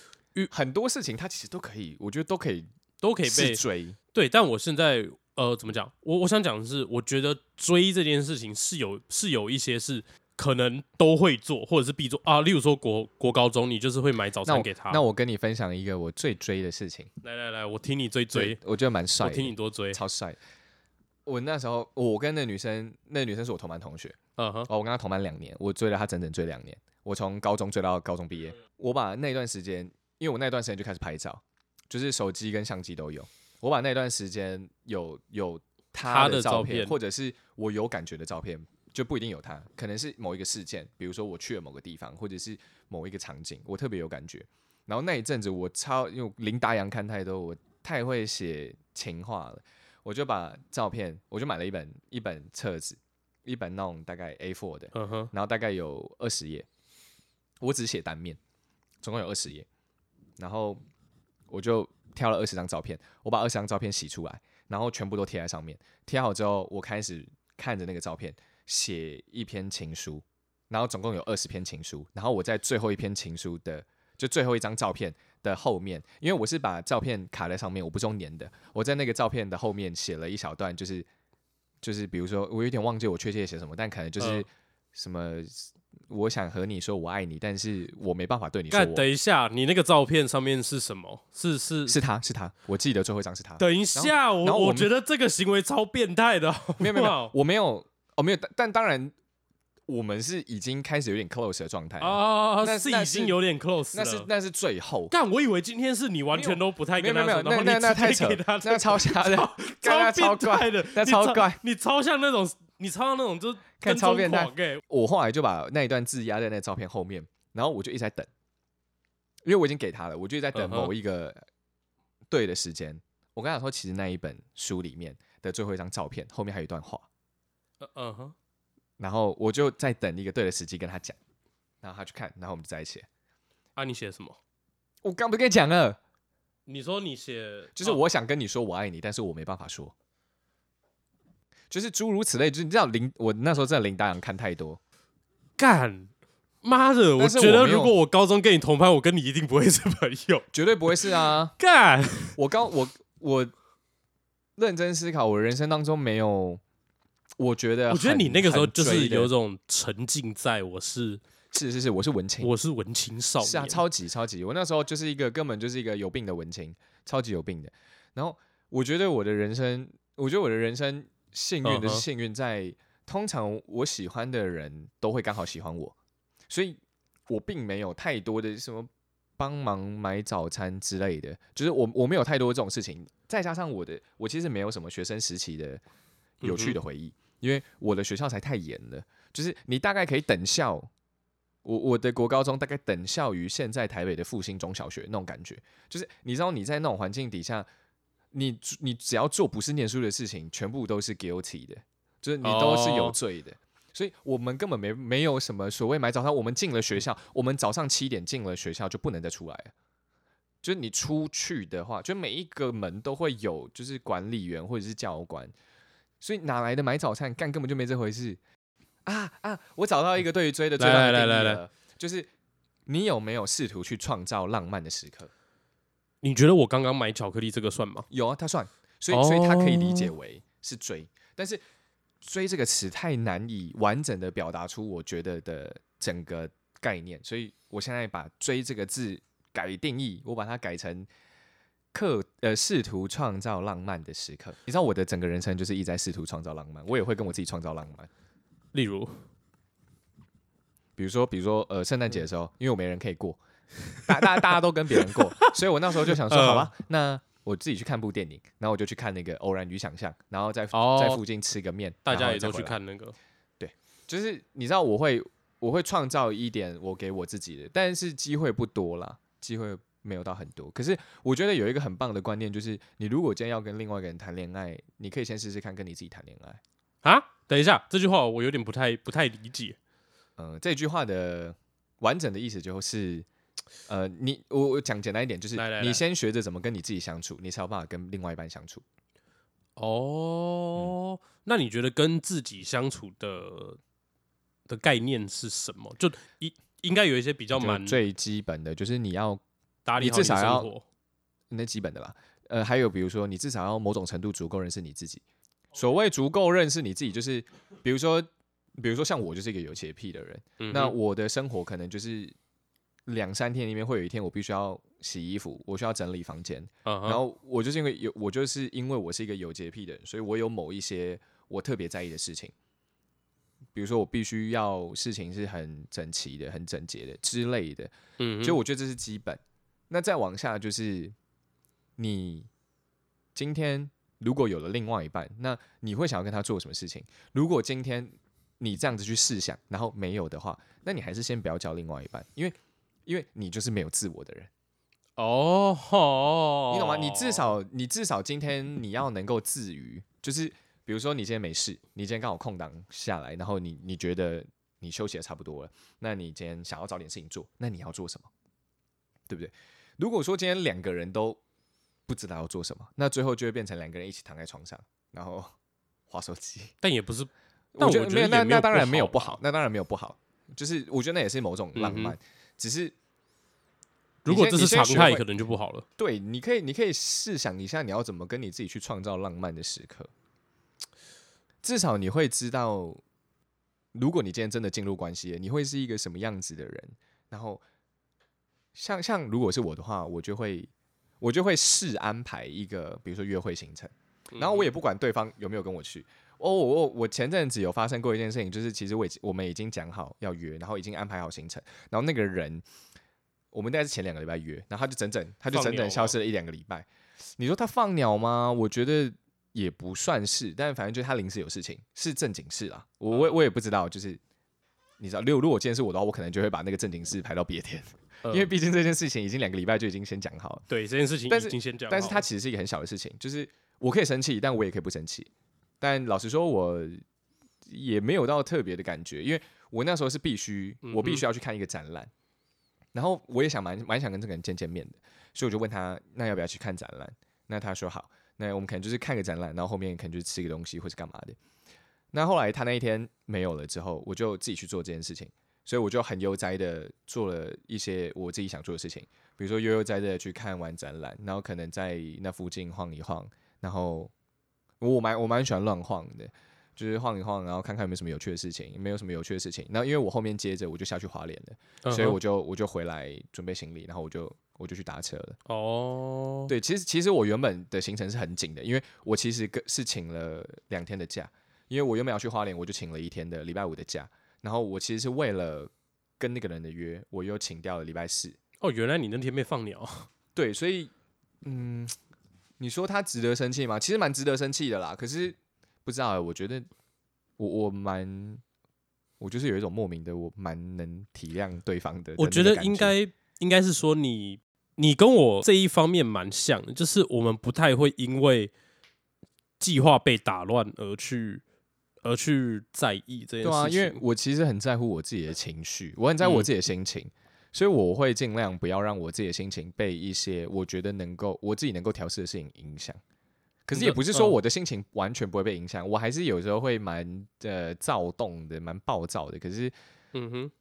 很多事情它其实都可以，我觉得都可以都可以被追。对，但我现在呃怎么讲？我我想讲的是，我觉得追这件事情是有是有一些是可能都会做，或者是必做啊。例如说国国高中，你就是会买早餐给他。那我跟你分享一个我最追的事情，来来来，我听你追追，我觉得蛮帅，我听你多追。超帅。我那时候，我跟那女生，那女生是我同班同学，嗯哼，哦，我跟她同班两年，我追了她整整追两年，我从高中追到高中毕业。我把那段时间，因为我那段时间就开始拍照，就是手机跟相机都有。我把那段时间有有她她的照片，或者是我有感觉的照片，就不一定有他，可能是某一个事件，比如说我去了某个地方，或者是某一个场景，我特别有感觉。然后那一阵子我超，因为林达阳看太多，我太会写情话了，我就把照片，我就买了一本一本册子，一本那种大概 A4 的，嗯哼，然后大概有二十页，我只写单面，总共有二十页，然后我就挑了二十张照片，我把二十张照片洗出来，然后全部都贴在上面。贴好之后，我开始看着那个照片写一篇情书，然后总共有二十篇情书，然后我在最后一篇情书的就最后一张照片的后面，因为我是把照片卡在上面，我不是用粘的，我在那个照片的后面写了一小段，就是就是比如说我有点忘记我确切写什么，但可能就是嗯什么。我想和你说我爱你，但是我没办法对你说等一下，你那个照片上面是什么？是是是他是他，我记得最后一张是他。等一下，我我觉得这个行为超变态的，没有没有没有，我没有哦没有，但但当然我们是已经开始有点 close 的状态了，啊，那是已经有点 close 那是。那是最后。但，我以为今天是你完全都不太跟他说，没有没有，那那那太扯那超瞎的。超变态的，那超怪，你超像那种，你超像那种就看超变态我后来就把那一段字压在那照片后面，然后我就一直在等，因为我已经给他了，我就在等某一个对的时间。我跟他说，其实那一本书里面的最后一张照片后面还有一段话，嗯哼，然后我就在等一个对的时机跟他讲，然后他去看，然后我们就在一起。啊，你写什么？我刚不跟你讲了，你说你写，就是我想跟你说我爱你，但是我没办法说，就是诸如此类。就是你知道林，我那时候真的林大阳看太多，干。妈的！我但是觉得没有如果我高中跟你同班，我跟你一定不会是朋友。绝对不会是啊。干，我刚我我认真思考，我人生当中没有，我觉得我觉得你那个时候就是有种沉浸在我是是是是，我是文青，我是文青少年，是啊，超级超级，我那时候就是一个根本就是一个有病的文青，超级有病的。然后我觉得我的人生，我觉得我的人生幸运的是幸运在，通常我喜欢的人都会刚好喜欢我，所以我并没有太多的什么帮忙买早餐之类的，就是我我没有太多这种事情。再加上我的，我其实没有什么学生时期的有趣的回忆，因为我的学校才太严了，就是你大概可以等效。我我的国高中大概等效于现在台北的复兴中小学那种感觉，就是你知道你在那种环境底下，你你只要做不是念书的事情，全部都是 guilty 的，就是你都是有哦罪的。所以我们根本没没有什么所谓买早餐，我们进了学校，我们早上七点进了学校就不能再出来了。就是你出去的话，就每一个门都会有，就是管理员或者是教官，所以哪来的买早餐？干根本就没这回事啊啊！我找到一个对于追的最来大的来来就是你有没有试图去创造浪漫的时刻？你觉得我刚刚买巧克力这个算吗？有啊，他算，所以所以他可以理解哦为是追，但是追这个词太难以完整的表达出我觉得的整个概念，所以我现在把追这个字改定义，我把它改成刻呃试图创造浪漫的时刻。你知道我的整个人生就是一直在试图创造浪漫，我也会跟我自己创造浪漫。例如，比如说，比如说，呃，圣诞节的时候，因为我没人可以过，大大大家都跟别人过，所以我那时候就想说，嗯好吧，那我自己去看部电影，然后我就去看那个《偶然与想象》，然后在、哦在附近吃个面，大家也都去。看那个，对就是你知道，我会我会创造一点我给我自己的，但是机会不多啦，机会没有到很多。可是我觉得有一个很棒的观念，就是你如果今天要跟另外一个人谈恋爱，你可以先试试看跟你自己谈恋爱。啊，等一下，这句话我有点不太不太理解。嗯、这句话的完整的意思就是，呃，你我我讲简单一点，就是来来来你先学着怎么跟你自己相处，你才有办法跟另外一半相处。哦，那你觉得跟自己相处的的概念是什么？就应应该有一些比较就蛮最基本的就是你要打理好的你至少要生活。那基本的吧。呃，还有比如说，你至少要某种程度足够认识你自己。所谓足够认识你自己，就是比如说，比如说像我就是一个有洁癖的人，那嗯哼我的生活可能就是两三天里面会有一天我必须要洗衣服，我需要整理房间，然后我就是因为有我就是因为我是一个有洁癖的人，所以我有某一些我特别在意的事情，比如说我必须要事情是很整齐的、很整洁的之类的。嗯哼，就我觉得这是基本。那再往下就是你今天如果有了另外一半，那你会想要跟他做什么事情？如果今天你这样子去试想，然后没有的话，那你还是先不要交另外一半，因为因为你就是没有自我的人，哦吼，你懂吗？你至少你至少今天你要能够自娱，就是比如说你今天没事，你今天刚好空档下来，然后你你觉得你休息的差不多了，那你今天想要找点事情做，那你要做什么？对不对？如果说今天两个人都不知道要做什么，那最后就会变成两个人一起躺在床上，然后划手机。但也不是，但我觉得没有，那我觉得没有那当然没有不好，那当然没有不好，就是我觉得那也是某种浪漫，只是如果这是常态，可能就不好了。对，你可以，你可以试想一下，你要怎么跟你自己去创造浪漫的时刻。至少你会知道，如果你今天真的进入关系了，你会是一个什么样子的人。然后，像像如果是我的话，我就会我就会试安排一个，比如说约会行程，然后我也不管对方有没有跟我去。哦，我我前阵子有发生过一件事情，就是其实我已经我们已经讲好要约，然后已经安排好行程，然后那个人我们大概是前两个礼拜约，然后他就整整他就整整消失了一两个礼拜。你说他放鸟吗？我觉得也不算是，但反正就是他临时有事情，是正经事啊。我我我也不知道，就是你知道，如果如果今天是我的话，我可能就会把那个正经事排到别天，呃因为毕竟这件事情已经两个礼拜就已经先讲好了。对这件事情已经先讲好了，但是它其实是一个很小的事情，就是我可以生气，但我也可以不生气。但老实说，我也没有到特别的感觉，因为我那时候是必须，我必须要去看一个展览，然后我也想蛮蛮想跟这个人见见面的，所以我就问他，那要不要去看展览？那他说好，那我们可能就是看个展览，然后后面可能就是吃个东西或是干嘛的。那后来他那一天没有了之后，我就自己去做这件事情，所以我就很悠哉的做了一些我自己想做的事情，比如说悠悠哉的去看完展览，然后可能在那附近晃一晃，然后我蛮我蛮喜欢乱晃的，就是晃一晃，然后看看有没有什么有趣的事情，没有什么有趣的事情。然后因为我后面接着我就下去滑脸了，所以我就我就回来准备行李，然后我就我就去搭车了。哦，对，其实其实我原本的行程是很紧的，因为我其实跟是请了两天的假，因为我原本要去花莲，我就请了一天的礼拜五的假，然后我其实是为了跟那个人的约，我又请掉了礼拜四。哦，原来你那天被放鸟，对，所以嗯，你说他值得生气吗？其实蛮值得生气的啦。可是不知道欸，我觉得我我蛮，我就是有一种莫名的，我蛮能体谅对方的。我觉得应该应该是说你你跟我这一方面蛮像的，就是我们不太会因为计划被打乱而去而去在意这件事情。对啊，因为我其实很在乎我自己的情绪，我很在乎我嗯自己的心情，所以我会尽量不要让我自己的心情被一些我觉得能够我自己能够调试的事情影响。可是也不是说嗯我的心情完全不会被影响，我还是有时候会蛮呃躁动的，蛮暴躁的。可是嗯哼，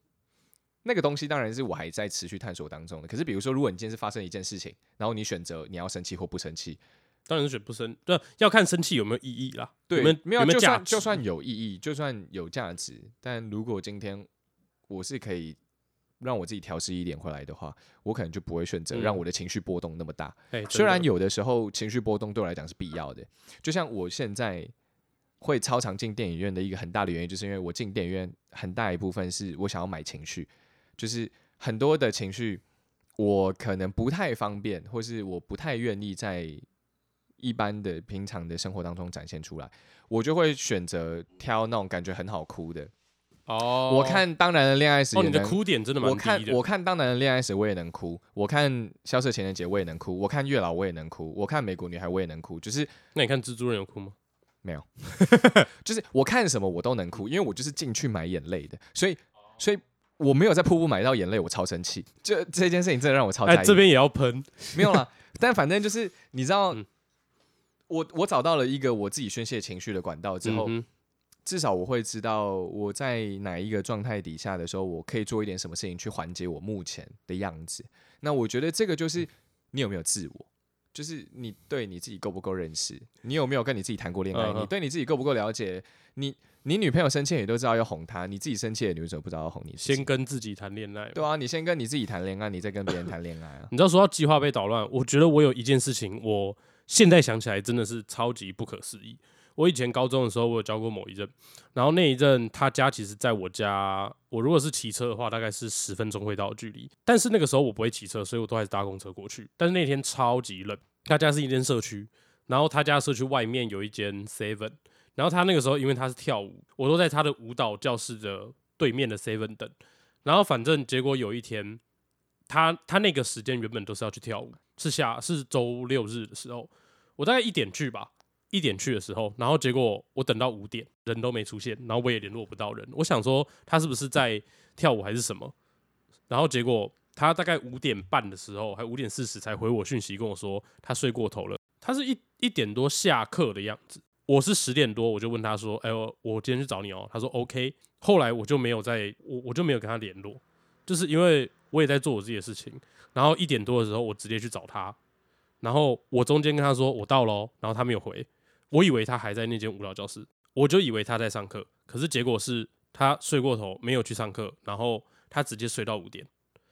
那个东西当然是我还在持续探索当中的。可是比如说，如果你今天是发生一件事情，然后你选择你要生气或不生气，当然是选不生，对，要看生气有没有意义啦。对，没有没有，就？算就算有意义，就算有价值，但如果今天我是可以让我自己调试一点回来的话，我可能就不会选择让嗯我的情绪波动那么大。哎，虽然有的时候情绪波动对我来讲是必要的，就像我现在会超常进电影院的一个很大的原因，就是因为我进电影院很大一部分是我想要买情绪，就是很多的情绪我可能不太方便，或是我不太愿意在一般的平常的生活当中展现出来，我就会选择挑那种感觉很好哭的。哦，我看《当然的恋爱时》你的哭点真的蛮我看低的。我看《当男人恋爱时》我也能哭，我看《萧瑟情人节》我也能哭，我看《月老》我也能哭，我看《美国女孩》我也能哭，就是那你看蜘蛛人有哭吗？没有 就是我看什么我都能哭，因为我就是进去买眼泪的，所以所以我没有在瀑布买到眼泪，我超生气。这这件事情真的让我超在哎，这边也要喷。没有啦，但反正就是你知道，嗯我我找到了一个我自己宣泄情绪的管道之后，至少我会知道我在哪一个状态底下的时候，我可以做一点什么事情去缓解我目前的样子。那我觉得这个就是你有没有自我，就是你对你自己够不够认识，你有没有跟你自己谈过恋爱，你对你自己够不够了解，你你女朋友生气你都知道要哄她，你自己生气了你为什么不知道要哄你？先跟自己谈恋爱。对啊，你先跟你自己谈恋爱，你再跟别人谈恋爱啊。你知道说到计划被捣乱，我觉得我有一件事情，我现在想起来真的是超级不可思议。我以前高中的时候，我有教过某一任，然后那一任他家其实在我家，我如果是骑车的话，大概是十分钟会到的距离。但是那个时候我不会骑车，所以我都还是搭公车过去。但是那天超级冷，他家是一间社区，然后他家社区外面有一间 Seven，然后他那个时候因为他是跳舞，我都在他的舞蹈教室的对面的 Seven 等。然后反正结果有一天，他他那个时间原本都是要去跳舞，是下是周六日的时候，我大概一点去吧，一点去的时候，然后结果我等到五点人都没出现，然后我也联络不到人，我想说他是不是在跳舞还是什么，然后结果他大概五点半的时候，还五点四十才回我讯息跟我说他睡过头了，他是一一点多下课的样子。我是十点多，我就问他说：“哎、我我今天去找你哦。”他说：“OK。”后来我就没有再我我就没有跟他联络，就是因为我也在做我自己的事情。然后一点多的时候，我直接去找他，然后我中间跟他说我到喽，然后他没有回，我以为他还在那间舞蹈教室，我就以为他在上课，可是结果是他睡过头，没有去上课，然后他直接睡到五点。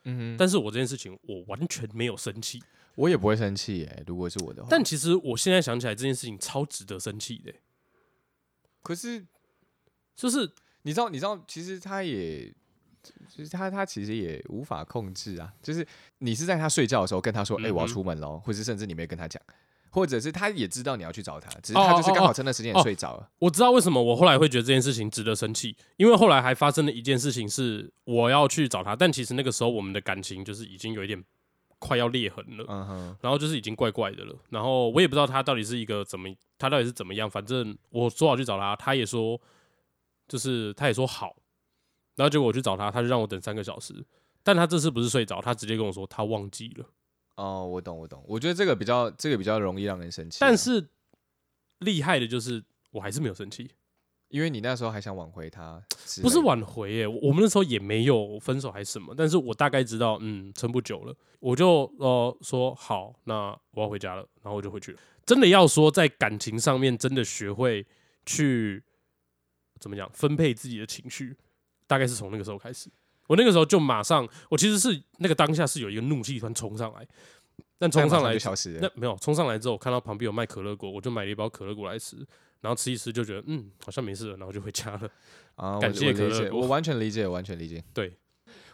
嗯哼，但是我这件事情我完全没有生气，我也不会生气耶，如果是我的话。但其实我现在想起来这件事情超值得生气的欸、可是就是你知道，你知道，其实他也，就是他他其实也无法控制啊。就是你是在他睡觉的时候跟他说，哎、我要出门喽，或者甚至你没跟他讲，或者是他也知道你要去找他，只是哦他就是刚好哦趁那时间哦也睡着了。我知道为什么我后来会觉得这件事情值得生气，因为后来还发生了一件事情，是我要去找他，但其实那个时候我们的感情就是已经有一点快要裂痕了，然后就是已经怪怪的了，然后我也不知道他到底是一个怎么，他到底是怎么样，反正我说好去找他，他也说，就是他也说好，然后结果我去找他，他就让我等三个小时，但他这次不是睡着，他直接跟我说他忘记了，哦，我懂，我懂。我觉得这个比较，这个比较容易让人生气啊。但是厉害的就是我还是没有生气。因为你那时候还想挽回他不是挽回耶、我我们那时候也没有分手还是什么，但是我大概知道，嗯，撑不久了，我就呃说好，那我要回家了，然后我就回去了。真的要说在感情上面，真的学会去怎么讲分配自己的情绪，大概是从那个时候开始。我那个时候就马上，我其实是那个当下是有一个怒气突然冲上来，但冲上来就消失了。那没有冲上来之后，我看到旁边有卖可乐果，我就买了一包可乐果来吃，然后吃一吃就觉得嗯好像没事了，然后就回家了。啊，感谢理解，可乐果我完全理解，我完全理解。对，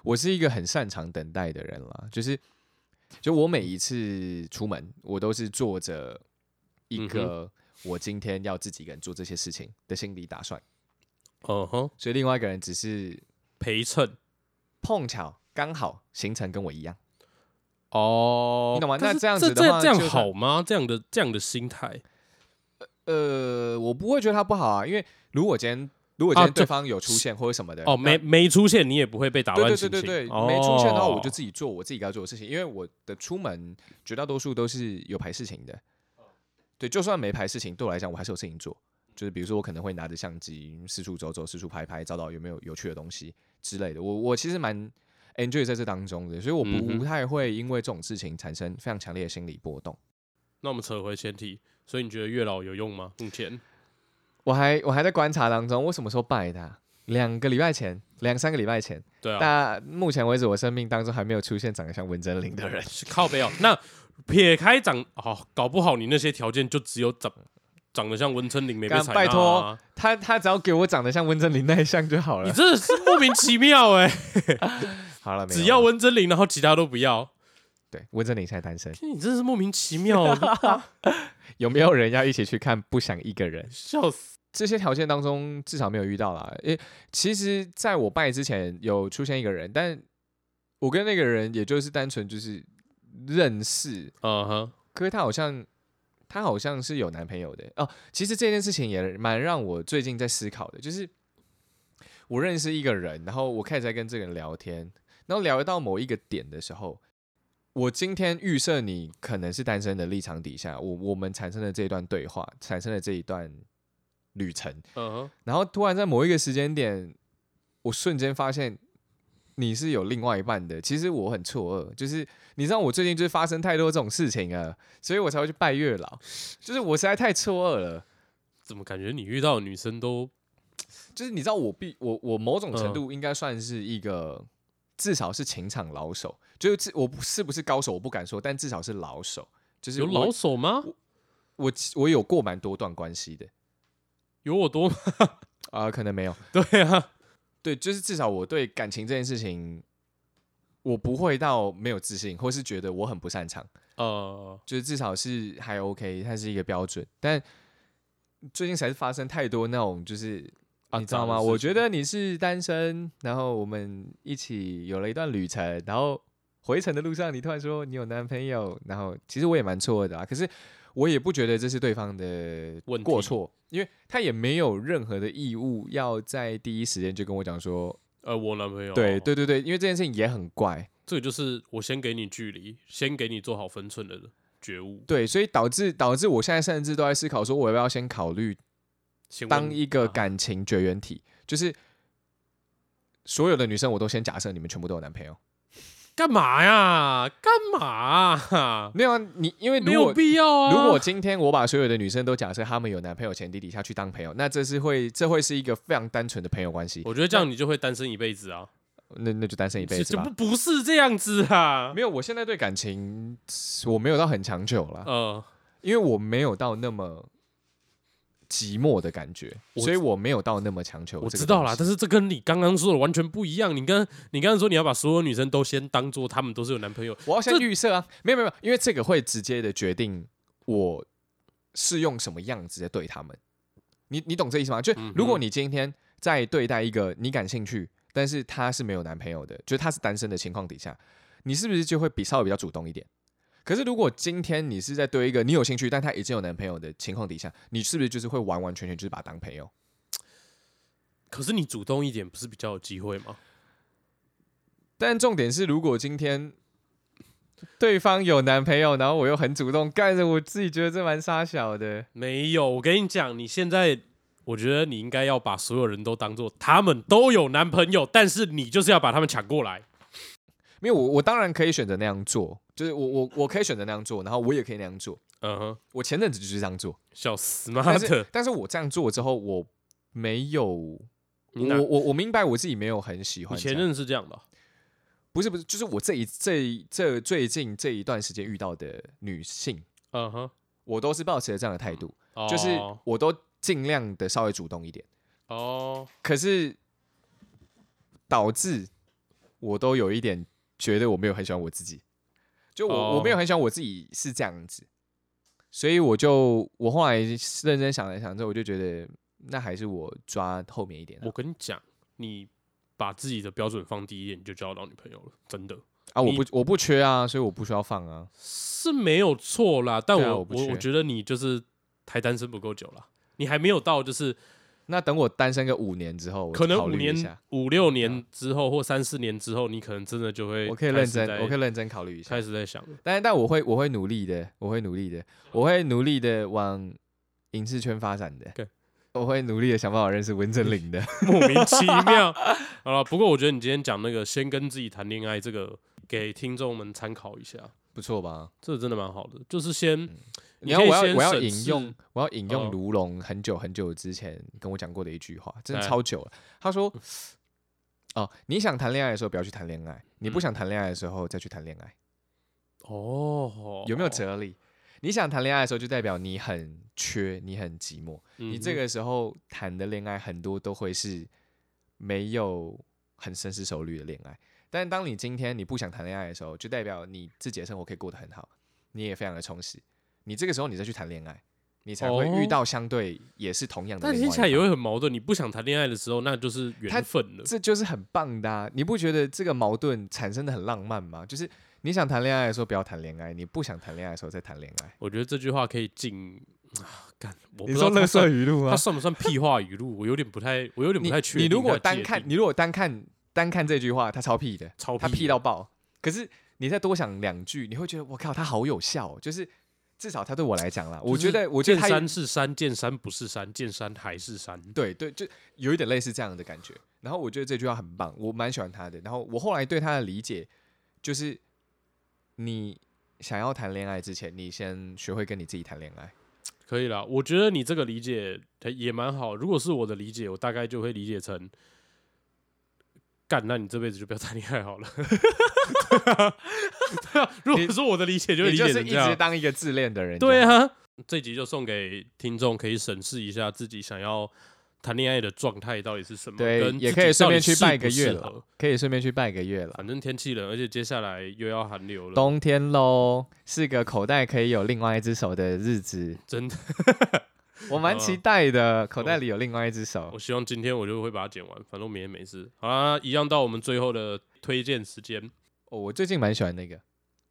我是一个很擅长等待的人啦，就是就我每一次出门，我都是做着一个我今天要自己一个人做这些事情的心理打算，嗯哼，所以另外一个人只是陪衬碰巧刚好行程跟我一样。哦，你懂吗那这样子的这这样好吗？这样的这样的心态，呃，我不会觉得他不好啊，因为如果今天如果今天对方有出现或者什么的，哦，那没没出现，你也不会被打对乱。对对对对，没出现的话，我就哦自己做我自己该做的事情，因为我的出门绝大多数都是有排事情的。对，就算没排事情，对我来讲，我还是有事情做。就是比如说，我可能会拿着相机四处走走，四处拍拍，找找有没有有趣的东西之类的。我我其实蛮 enjoy 在这当中的，所以我不、太会因为这种事情产生非常强烈的心理波动。那我们扯回前提，所以你觉得月老有用吗？目前我还我还在观察当中，我什么时候拜他？两个礼拜前，两三个礼拜前。对啊，但目前为止，我生命当中还没有出现长得像文真玲的人。是靠背哦。那撇开长，好，搞不好你那些条件就只有长长得像温春林没被干采纳、啊。拜托他他只要给我长得像温真菱那一项就好了。你真的是莫名其妙哎、好了，只要了温真菱，然后其他都不要，对温真菱现在单身，你真的是莫名其妙，有没有人要一起去看？不想一个人。笑死。这些条件当中，至少没有遇到啦。诶，其实在我拜之前有出现一个人，但我跟那个人也就是单纯就是认识，嗯哼，可是他好像他好像是有男朋友的哦。其实这件事情也蛮让我最近在思考的，就是我认识一个人，然后我开始在跟这个人聊天，然后聊到某一个点的时候，我今天预设你可能是单身的立场底下，我我们产生的这一段对话，产生的这一段旅程，嗯哼，然后突然在某一个时间点，我瞬间发现你是有另外一半的。其实我很错愕，就是你知道我最近就是发生太多这种事情啊，所以我才会去拜月老。就是我实在太错愕了，怎么感觉你遇到的女生都 就是你知道我必我我某种程度应该算是一个。至少是情场老手，就是我不是不是高手，我不敢说，但至少是老手。就是有老手吗？我我有过蛮多段关系的有我多吗？啊、可能没有。对啊，对，就是至少我对感情这件事情，我不会到没有自信，或是觉得我很不擅长，呃，就是至少是还 OK，它是一个标准。但最近才是发生太多那种，就是啊你知道吗？我觉得你是单身，然后我们一起有了一段旅程，然后回程的路上，你突然说你有男朋友，然后其实我也蛮错愕的啊。可是我也不觉得这是对方的过错，因为他也没有任何的义务要在第一时间就跟我讲说，呃，我男朋友，对，对对对，因为这件事情也很怪，这个就是我先给你距离，先给你做好分寸的觉悟，对，所以导致导致我现在甚至都在思考说，我要不要先考虑当一个啊。感情绝缘体，就是所有的女生我都先假设你们全部都有男朋友，干嘛呀？干嘛啊？没有啊，你因为没有必要啊。如果今天我把所有的女生都假设她们有男朋友前提底下去当朋友，那这是会这会是一个非常单纯的朋友关系，我觉得这样你就会单身一辈子啊，那那就单身一辈子吧这不。不是这样子啊。没有，我现在对感情我没有到很强求了，呃，因为我没有到那么寂寞的感觉，所以我没有到那么强求。我知道啦，但是这跟你刚刚说的完全不一样。你刚你刚刚说你要把所有女生都先当做她们都是有男朋友，我要先预设啊，没有没有，因为这个会直接的决定我是用什么样子的对他们。你你懂这意思吗？就如果你今天在对待一个你感兴趣，但是他是没有男朋友的，就是他是单身的情况底下，你是不是就会比稍微比较主动一点？可是如果今天你是在对一个你有兴趣，但他已经有男朋友的情况底下，你是不是就是会完完全全就是把他当朋友？可是你主动一点不是比较有机会吗？但重点是，如果今天对方有男朋友，然后我又很主动，干着我自己觉得这蛮傻小的。没有，我跟你讲，你现在我觉得你应该要把所有人都当做他们都有男朋友，但是你就是要把他们抢过来。没有，我我当然可以选择那样做，就是我我我可以选择那样做，然后我也可以那样做。嗯哼，我前阵子就是这样做，笑死妈但是的！但是我这样做之后，我没有，你哪我我我明白我自己没有很喜你欢。前任是这样的哦、不是不是，就是我这一这一这最近这一段时间遇到的女性，嗯哼，我都是保持着这样的态度，哦就是我都尽量的稍微主动一点。哦，可是导致我都有一点觉得我没有很喜欢我自己，就我、哦我没有很喜欢我自己是这样子，所以我就我后来认真想了想之后，我就觉得那还是我抓后面一点啊我跟你讲，你把自己的标准放低一点，你就交到女朋友了，真的啊！我不我不缺啊，所以我不需要放啊。是没有错啦。但我、啊我我我觉得你就是还单身不够久了，你还没有到就是那等我单身个五年之后，我可能五年五六年之后或三四年之后，你可能真的就会我可以认真，我可以认真考虑一下开。始在想。但但我会我会努力的，我会努力的，我会努力的往影视圈发展的对。我会努力的想办法认识温真菱的。莫名其妙。好了，不过我觉得你今天讲那个先跟自己谈恋爱，这个给听众们参考一下。不错吧？这真的蛮好的，就是先你要我要我要引用我要引用嗯卢龙很久很久之前跟我讲过的一句话，真的哎超久了。他说：“哦，你想谈恋爱的时候不要去谈恋爱，你不嗯想谈恋爱的时候再去谈恋爱，哦，有没有哲理？你想谈恋爱的时候，就代表你很缺，你很寂寞。你这个时候谈的恋爱很多都会是没有很深思熟虑的恋爱。但当你今天你不想谈恋爱的时候，就代表你自己的生活可以过得很好，你也非常的充实。你这个时候你再去谈恋爱，你才会遇哦到相对也是同样的但听起来也。会很矛盾。你不想谈恋爱的时候，那就是缘分了。这就是很棒的、啊，你不觉得这个矛盾产生的很浪漫吗？就是你想谈恋爱的时候不要谈恋爱，你不想谈恋爱的时候再谈恋爱。我觉得这句话可以进啊，干，我不知道它垃圾算语录它？算不算屁话语录？我有点不太，我有点不太确定。你如果单看，你如果单看单看这句话，他超屁的，他超屁屁到爆。可是你再多想两句，你会觉得我靠，他好有效、哦。就是至少他对我来讲啦，我觉得我觉得见他山是山，见山不是山，见山还是山。对对，就有一点类似这样的感觉。然后我觉得这句话很棒，我蛮喜欢他的。然后我后来对他的理解就是，你想要谈恋爱之前，你先学会跟你自己谈恋爱。可以啦，我觉得你这个理解它也蛮好。如果是我的理解，我大概就会理解成，干，那你这辈子就不要谈恋爱好了。对啊，如果说我的理解，就是理你就是一直。当一个自恋的人。对，啊，这集就送给听众，可以审视一下自己想要谈恋爱的状态到底是什么，对跟，也可以顺便去适不拜个月了适合。，可以顺便去拜个月了。反正天气冷，而且接下来又要寒流了，冬天喽，是个口袋可以有另外一只手的日子，真的。我蛮期待的。口袋里有另外一只手我，希望今天我就会把它剪完，反正我明天没事。好啦，一样到我们最后的推荐时间，哦，我最近蛮喜欢那个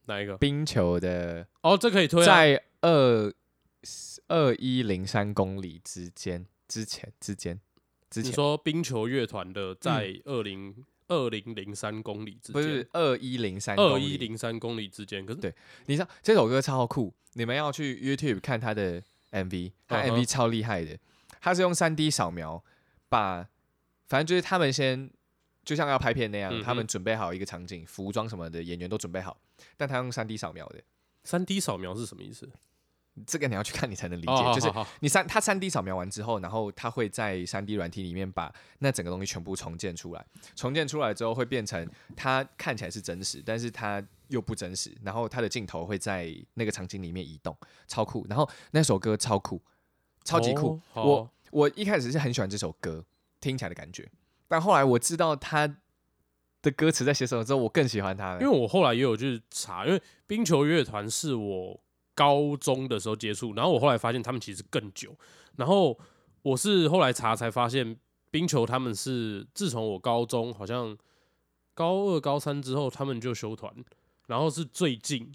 哪一个？冰球的，哦，这可以推啊。在二二一零三公里之间之前之间之前，你说冰球乐团的在二零二零零三公里之不是间，二一零三二一，零三公里之间，可是对你知道这首歌超酷，你们要去 YouTube 看它的 MV，他 MV 超厉害的，他是用三 D 扫描把，反正就是他们先就像要拍片那样，他们准备好一个场景，服装什么的演员都准备好，但他用三 D 扫描的，三 D 扫描是什么意思？这个你要去看你才能理解，哦就是你三它三 D 扫描完之后，然后它会在三 D 软体里面把那整个东西全部重建出来。重建出来之后会变成它看起来是真实，但是它又不真实。然后它的镜头会在那个场景里面移动，超酷。然后那首歌超酷，超级酷。哦我我一开始是很喜欢这首歌听起来的感觉，但后来我知道它的歌词在写什么之后，我更喜欢他了。因为我后来也有去查，因为冰球乐团是我高中的时候接触，然后我后来发现他们其实更久，然后我是后来查才发现，冰球他们是自从我高中好像高二、高三之后，他们就休团，然后是最近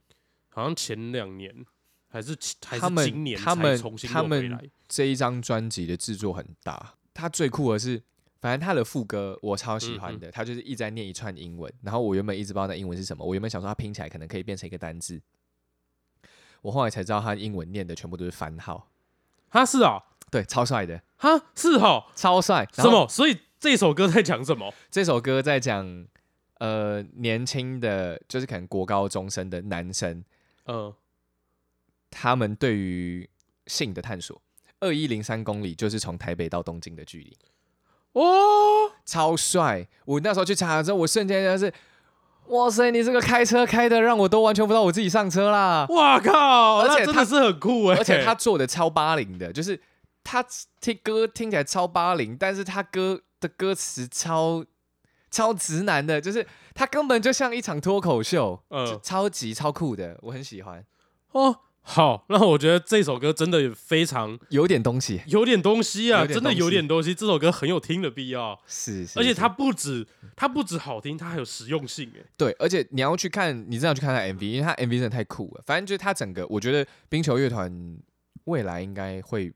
好像前两年还是其还是他们今年才他们重新他们又回来，这一张专辑的制作很大，他最酷的是，反正他的副歌我超喜嗯欢的，他就是一直在念一串英文，然后我原本一直不知道那英文是什么，我原本想说他拼起来可能可以变成一个单字，我后来才知道他英文念的全部都是番号，哈是啊，对，超帅的，哈是哦，超帅。然后什么？所以这首歌在讲什么？这首歌在讲，呃，年轻的就是可能国高中生的男生，嗯，他们对于性的探索。二一零三公里就是从台北到东京的距离。哦，超帅！我那时候去查了之后，我瞬间就是，哇塞，你这个开车开的让我都完全不知道我自己上车啦！哇靠，而且他真的是很酷哎、而且他做的超八零的，就是他听歌听起来超八零，但是他歌的歌词超超直男的，就是他根本就像一场脱口秀，超级超酷的，我很喜欢，哦，好，那我觉得这首歌真的非常有点东西，有点东西啊，真的有点东西。这首歌很有听的必要，是，是是而且它不止它不止好听，它还有实用性哎。对，而且你要去看，你真的要去看他 MV，因为它 MV 真的太酷了。反正就是他整个，我觉得冰球乐团未来应该会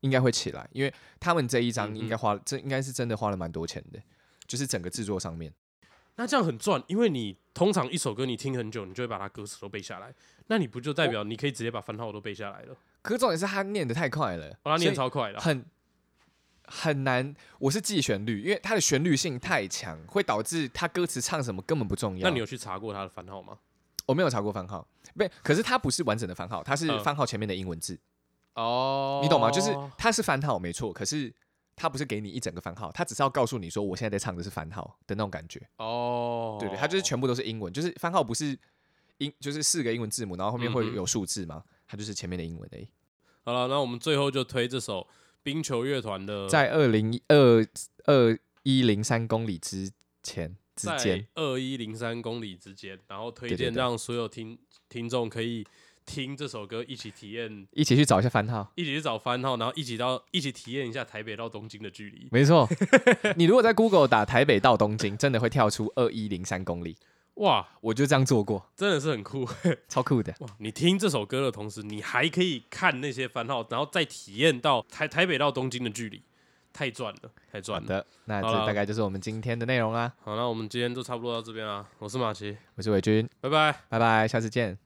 应该会起来，因为他们这一张嗯应该花，这应该是真的花了蛮多钱的，就是整个制作上面。那这样很赚，因为你通常一首歌你听很久，你就会把它歌词都背下来，那你不就代表你可以直接把番号都背下来了？可是重点是他念的太快了，哦，他念超快的啊，很很难。我是记旋律，因为它的旋律性太强，会导致他歌词唱什么根本不重要。那你有去查过他的番号吗？我没有查过番号，不，可是它不是完整的番号，它是嗯番号前面的英文字，哦，你懂吗？就是它是番号没错，可是它不是给你一整个番号，他只是要告诉你说我现在在唱的是番号的那种感觉。哦，对对，他就是全部都是英文，就是番号不是英，就是四个英文字母，然后后面会有数字嘛，它就是前面的英文而已。好了，那我们最后就推这首冰球乐团的在二零二二一零三公里之前之间，二一零三公里之间，然后推荐对对对让所有听听众可以听这首歌，一起体验，一起去找一下番号。一起去找番号，然后一起到一起体验一下台北到东京的距离。没错，你如果在 Google 打台北到东京，真的会跳出二一零三公里。哇，我就这样做过，真的是很酷 超酷的。哇！你听这首歌的同时，你还可以看那些番号，然后再体验到台台北到东京的距离，太赚了，太好赚了。的，那这大概就是我们今天的内容啦。好，那我们今天就差不多到这边啦。我是马奇，我是伟君，拜拜。拜拜，下次见。